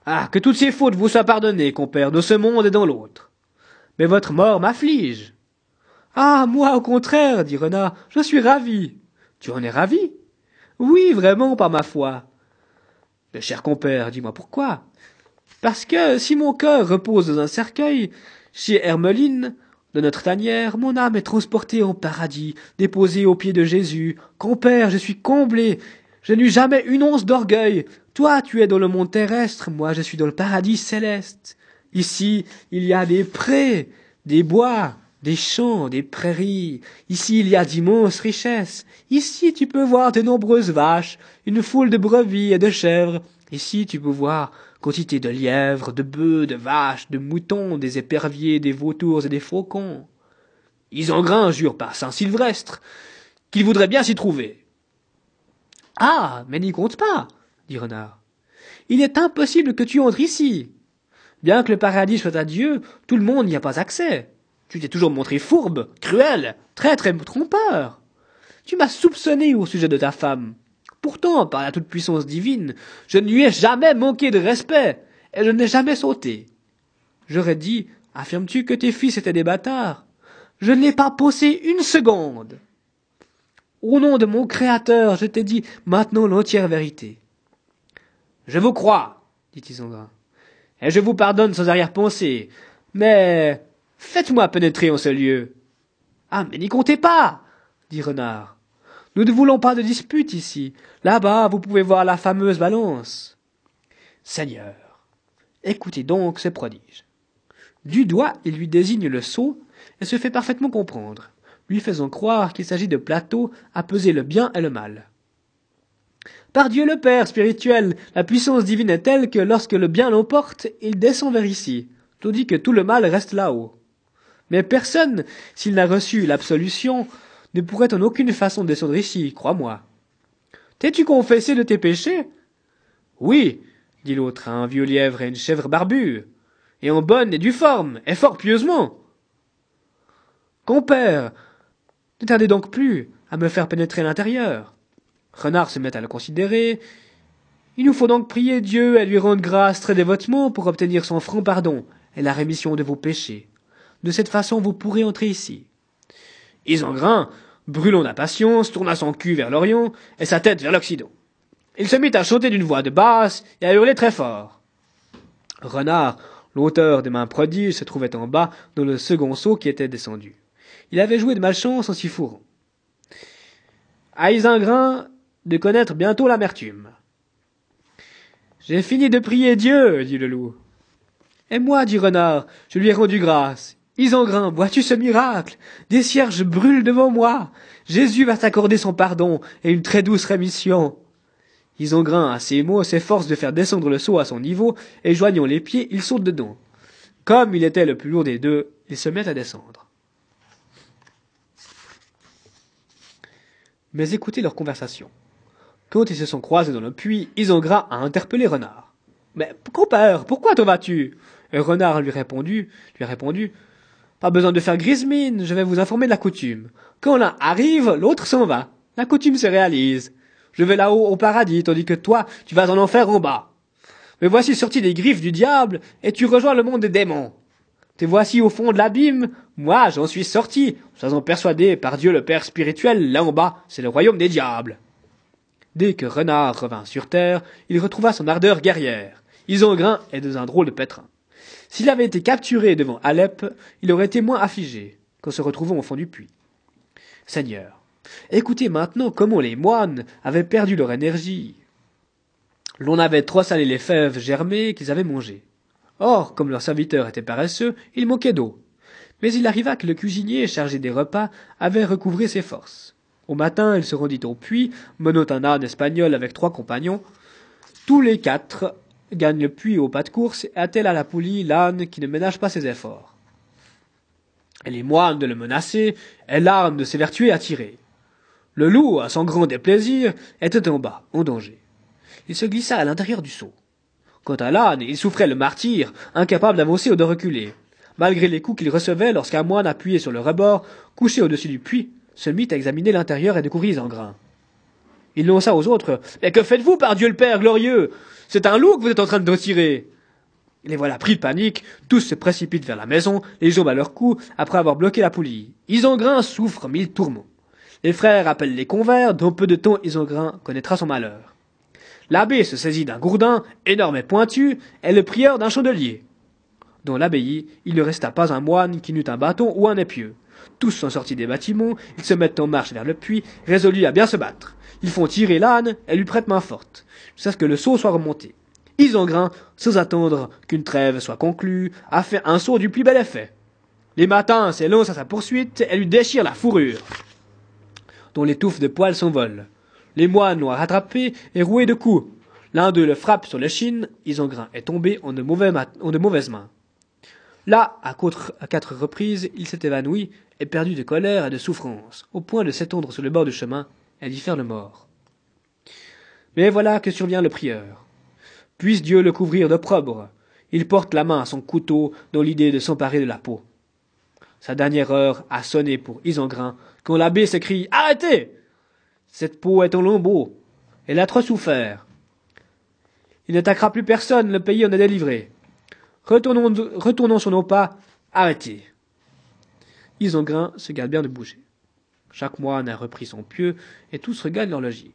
Ah, que toutes ces fautes vous soient pardonnées, compère, de ce monde et dans l'autre mais votre mort m'afflige. Ah, moi, au contraire, dit Renard, je suis ravi. Tu en es ravi? Oui, vraiment, par ma foi. Mais cher compère, dis-moi pourquoi? Parce que si mon cœur repose dans un cercueil, chez Hermeline, de notre tanière, mon âme est transportée au paradis, déposée aux pieds de Jésus. Compère, je suis comblé. Je n'eus jamais une once d'orgueil. Toi, tu es dans le monde terrestre, moi je suis dans le paradis céleste. Ici, il y a des prés, des bois, des champs, des prairies. Ici, il y a d'immenses richesses. Ici, tu peux voir de nombreuses vaches, une foule de brebis et de chèvres. Ici, tu peux voir quantité de lièvres, de bœufs, de vaches, de moutons, des éperviers, des vautours et des faucons. Isengrin jure par Saint Sylvestre qu'il voudrait bien s'y trouver. Ah, mais n'y compte pas, dit Renard. Il est impossible que tu entres ici. Bien que le paradis soit à Dieu, tout le monde n'y a pas accès. Tu t'es toujours montré fourbe, cruel, traître et trompeur. Tu m'as soupçonné au sujet de ta femme. Pourtant, par la toute-puissance divine, je ne lui ai jamais manqué de respect, et je n'ai jamais sauté. J'aurais dit, affirmes-tu que tes fils étaient des bâtards? Je ne l'ai pas poussé une seconde. Au nom de mon Créateur, je t'ai dit maintenant l'entière vérité. Je vous crois, dit Isengrin et je vous pardonne sans arrière-pensée. Mais faites-moi pénétrer en ce lieu. Ah, mais n'y comptez pas, dit Renard. Nous ne voulons pas de dispute ici. Là-bas, vous pouvez voir la fameuse balance. Seigneur, écoutez donc ce prodige. Du doigt, il lui désigne le seau et se fait parfaitement comprendre, lui faisant croire qu'il s'agit de plateaux à peser le bien et le mal. Par Dieu le Père spirituel, la puissance divine est telle que lorsque le bien l'emporte, il descend vers ici, tandis que tout le mal reste là-haut. Mais personne, s'il n'a reçu l'absolution, ne pourrait en aucune façon descendre ici, crois-moi. T'es-tu confessé de tes péchés? Oui, dit l'autre à un vieux lièvre et une chèvre barbue, et en bonne et due forme, et fort pieusement. Compère, ne tardez donc plus à me faire pénétrer l'intérieur. Renard se met à le considérer. Il nous faut donc prier Dieu et lui rendre grâce très dévotement pour obtenir son franc pardon et la rémission de vos péchés. De cette façon, vous pourrez entrer ici. Isengrin, brûlant d'impatience, tourna son cul vers l'Orient et sa tête vers l'Occident. Il se mit à chanter d'une voix de basse et à hurler très fort. Renard, l'auteur des mains prodiges, se trouvait en bas dans le second saut qui était descendu. Il avait joué de malchance en s'y fourrant. À de connaître bientôt l'amertume. J'ai fini de prier Dieu, dit le loup. Et moi, dit Renard, je lui ai rendu grâce. Isengrin, vois-tu ce miracle? Des cierges brûlent devant moi. Jésus va t'accorder son pardon et une très douce rémission. Isengrin, à ces mots, s'efforce de faire descendre le seau à son niveau, et joignant les pieds, il saute dedans. Comme il était le plus lourd des deux, il se met à descendre. Mais écoutez leur conversation. Quand ils se sont croisés dans le puits, Isengrin a interpellé Renard. Mais, compère, pourquoi t'en vas-tu? Et Renard lui, répondu, lui a répondu, Pas besoin de faire grise mine, je vais vous informer de la coutume. Quand l'un arrive, l'autre s'en va. La coutume se réalise. Je vais là-haut au paradis, tandis que toi, tu vas en enfer en bas. Me voici sorti des griffes du diable, et tu rejoins le monde des démons. Te voici au fond de l'abîme, moi j'en suis sorti, sois-en persuadé par Dieu le Père spirituel, là en bas, c'est le royaume des diables. Dès que Renard revint sur terre, il retrouva son ardeur guerrière. Isengrin est dans un drôle de pétrin. S'il avait été capturé devant Alep, il aurait été moins affligé qu'en se retrouvant au fond du puits. Seigneur, écoutez maintenant comment les moines avaient perdu leur énergie. L'on avait trop salé les fèves germées qu'ils avaient mangées. Or, comme leur serviteur était paresseux, il manquait d'eau. Mais il arriva que le cuisinier chargé des repas avait recouvré ses forces. Au matin, il se rendit au puits, menant un âne espagnol avec trois compagnons. Tous les quatre gagnent le puits au pas de course et attellent à la poulie l'âne qui ne ménage pas ses efforts? Elle est moine de le menacer, et l'arme de s'évertuer à tirer. Le loup, à son grand déplaisir, était en bas, en danger. Il se glissa à l'intérieur du seau. Quant à l'âne, il souffrait le martyr, incapable d'avancer ou de reculer, malgré les coups qu'il recevait lorsqu'un moine appuyé sur le rebord, couché au-dessus du puits, se mit à examiner l'intérieur et découvrit en grain. Il lança aux autres. Mais que faites-vous, par Dieu le Père glorieux? C'est un loup que vous êtes en train de retirer. Les voilà pris de panique, tous se précipitent vers la maison, les jambes à leur cou, après avoir bloqué la poulie. Isengrin souffre mille tourments. Les frères appellent les convers, dans peu de temps Isengrin connaîtra son malheur. L'abbé se saisit d'un gourdin, énorme et pointu, et le prieur d'un chandelier. Dans l'abbaye, il ne resta pas un moine qui n'eût un bâton ou un épieu. Tous sont sortis des bâtiments, ils se mettent en marche vers le puits, résolus à bien se battre. Ils font tirer l'âne et lui prêtent main forte, jusqu'à ce que le seau soit remonté. Isengrin, sans attendre qu'une trêve soit conclue, a fait un saut du plus bel effet. Les matins s'élancent à sa poursuite et lui déchirent la fourrure, dont les touffes de poils s'envolent. Les moines l'ont rattrapé et roué de coups. L'un d'eux le frappe sur l'échine, Isengrin est tombé en de, en de mauvaises mains. Là, à quatre, reprises, il s'est évanoui, et perdu de colère et de souffrance, au point de s'étendre sur le bord du chemin et d'y faire le mort. Mais voilà que survient le prieur. Puisse Dieu le couvrir d'opprobre. Il porte la main à son couteau dans l'idée de s'emparer de la peau. Sa dernière heure a sonné pour Isengrin quand l'abbé s'écrie Arrêtez Cette peau est en lambeaux. Elle a trop souffert. Il n'attaquera plus personne, le pays en est délivré. Retournons, retournons sur nos pas. Arrêtez. Isengrin se garde bien de bouger. Chaque moine a repris son pieu, et tous regagnent leur logis.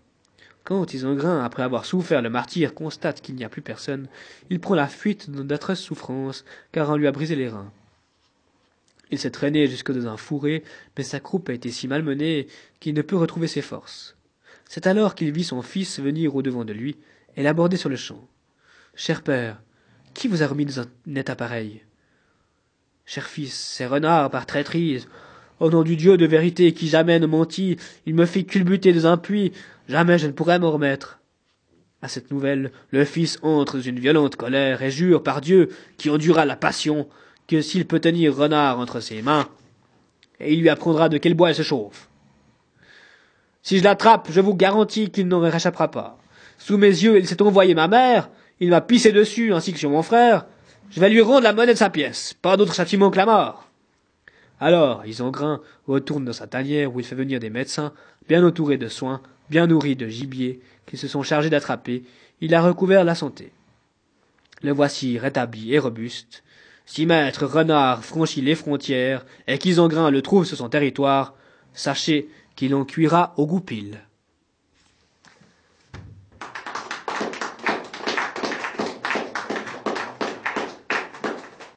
Quand Isengrin, après avoir souffert le martyr, constate qu'il n'y a plus personne, il prend la fuite dans d'atroces souffrances, car on lui a brisé les reins. Il s'est traîné jusque dans un fourré, mais sa croupe a été si malmenée qu'il ne peut retrouver ses forces. C'est alors qu'il vit son fils venir au devant de lui et l'aborder sur le champ. Cher père, qui vous a remis dans un net appareil Cher fils, c'est Renard par traîtrise. Au nom du Dieu de vérité qui jamais ne mentit, il me fit culbuter dans un puits. Jamais je ne pourrai m'en remettre. À cette nouvelle, le fils entre dans une violente colère et jure par Dieu, qui endura la passion, que s'il peut tenir Renard entre ses mains, et il lui apprendra de quel bois elle se chauffe. Si je l'attrape, je vous garantis qu'il n'en réchappera pas. Sous mes yeux, il s'est envoyé ma mère, il m'a pissé dessus, ainsi que sur mon frère. Je vais lui rendre la monnaie de sa pièce. Pas d'autre châtiment que la mort. Alors, Isengrin retourne dans sa tanière où il fait venir des médecins, bien entourés de soins, bien nourris de gibier, qui se sont chargés d'attraper. Il a recouvert la santé. Le voici rétabli et robuste. Si maître Renard franchit les frontières et qu'Isengrin le trouve sur son territoire, sachez qu'il en cuira au goupil.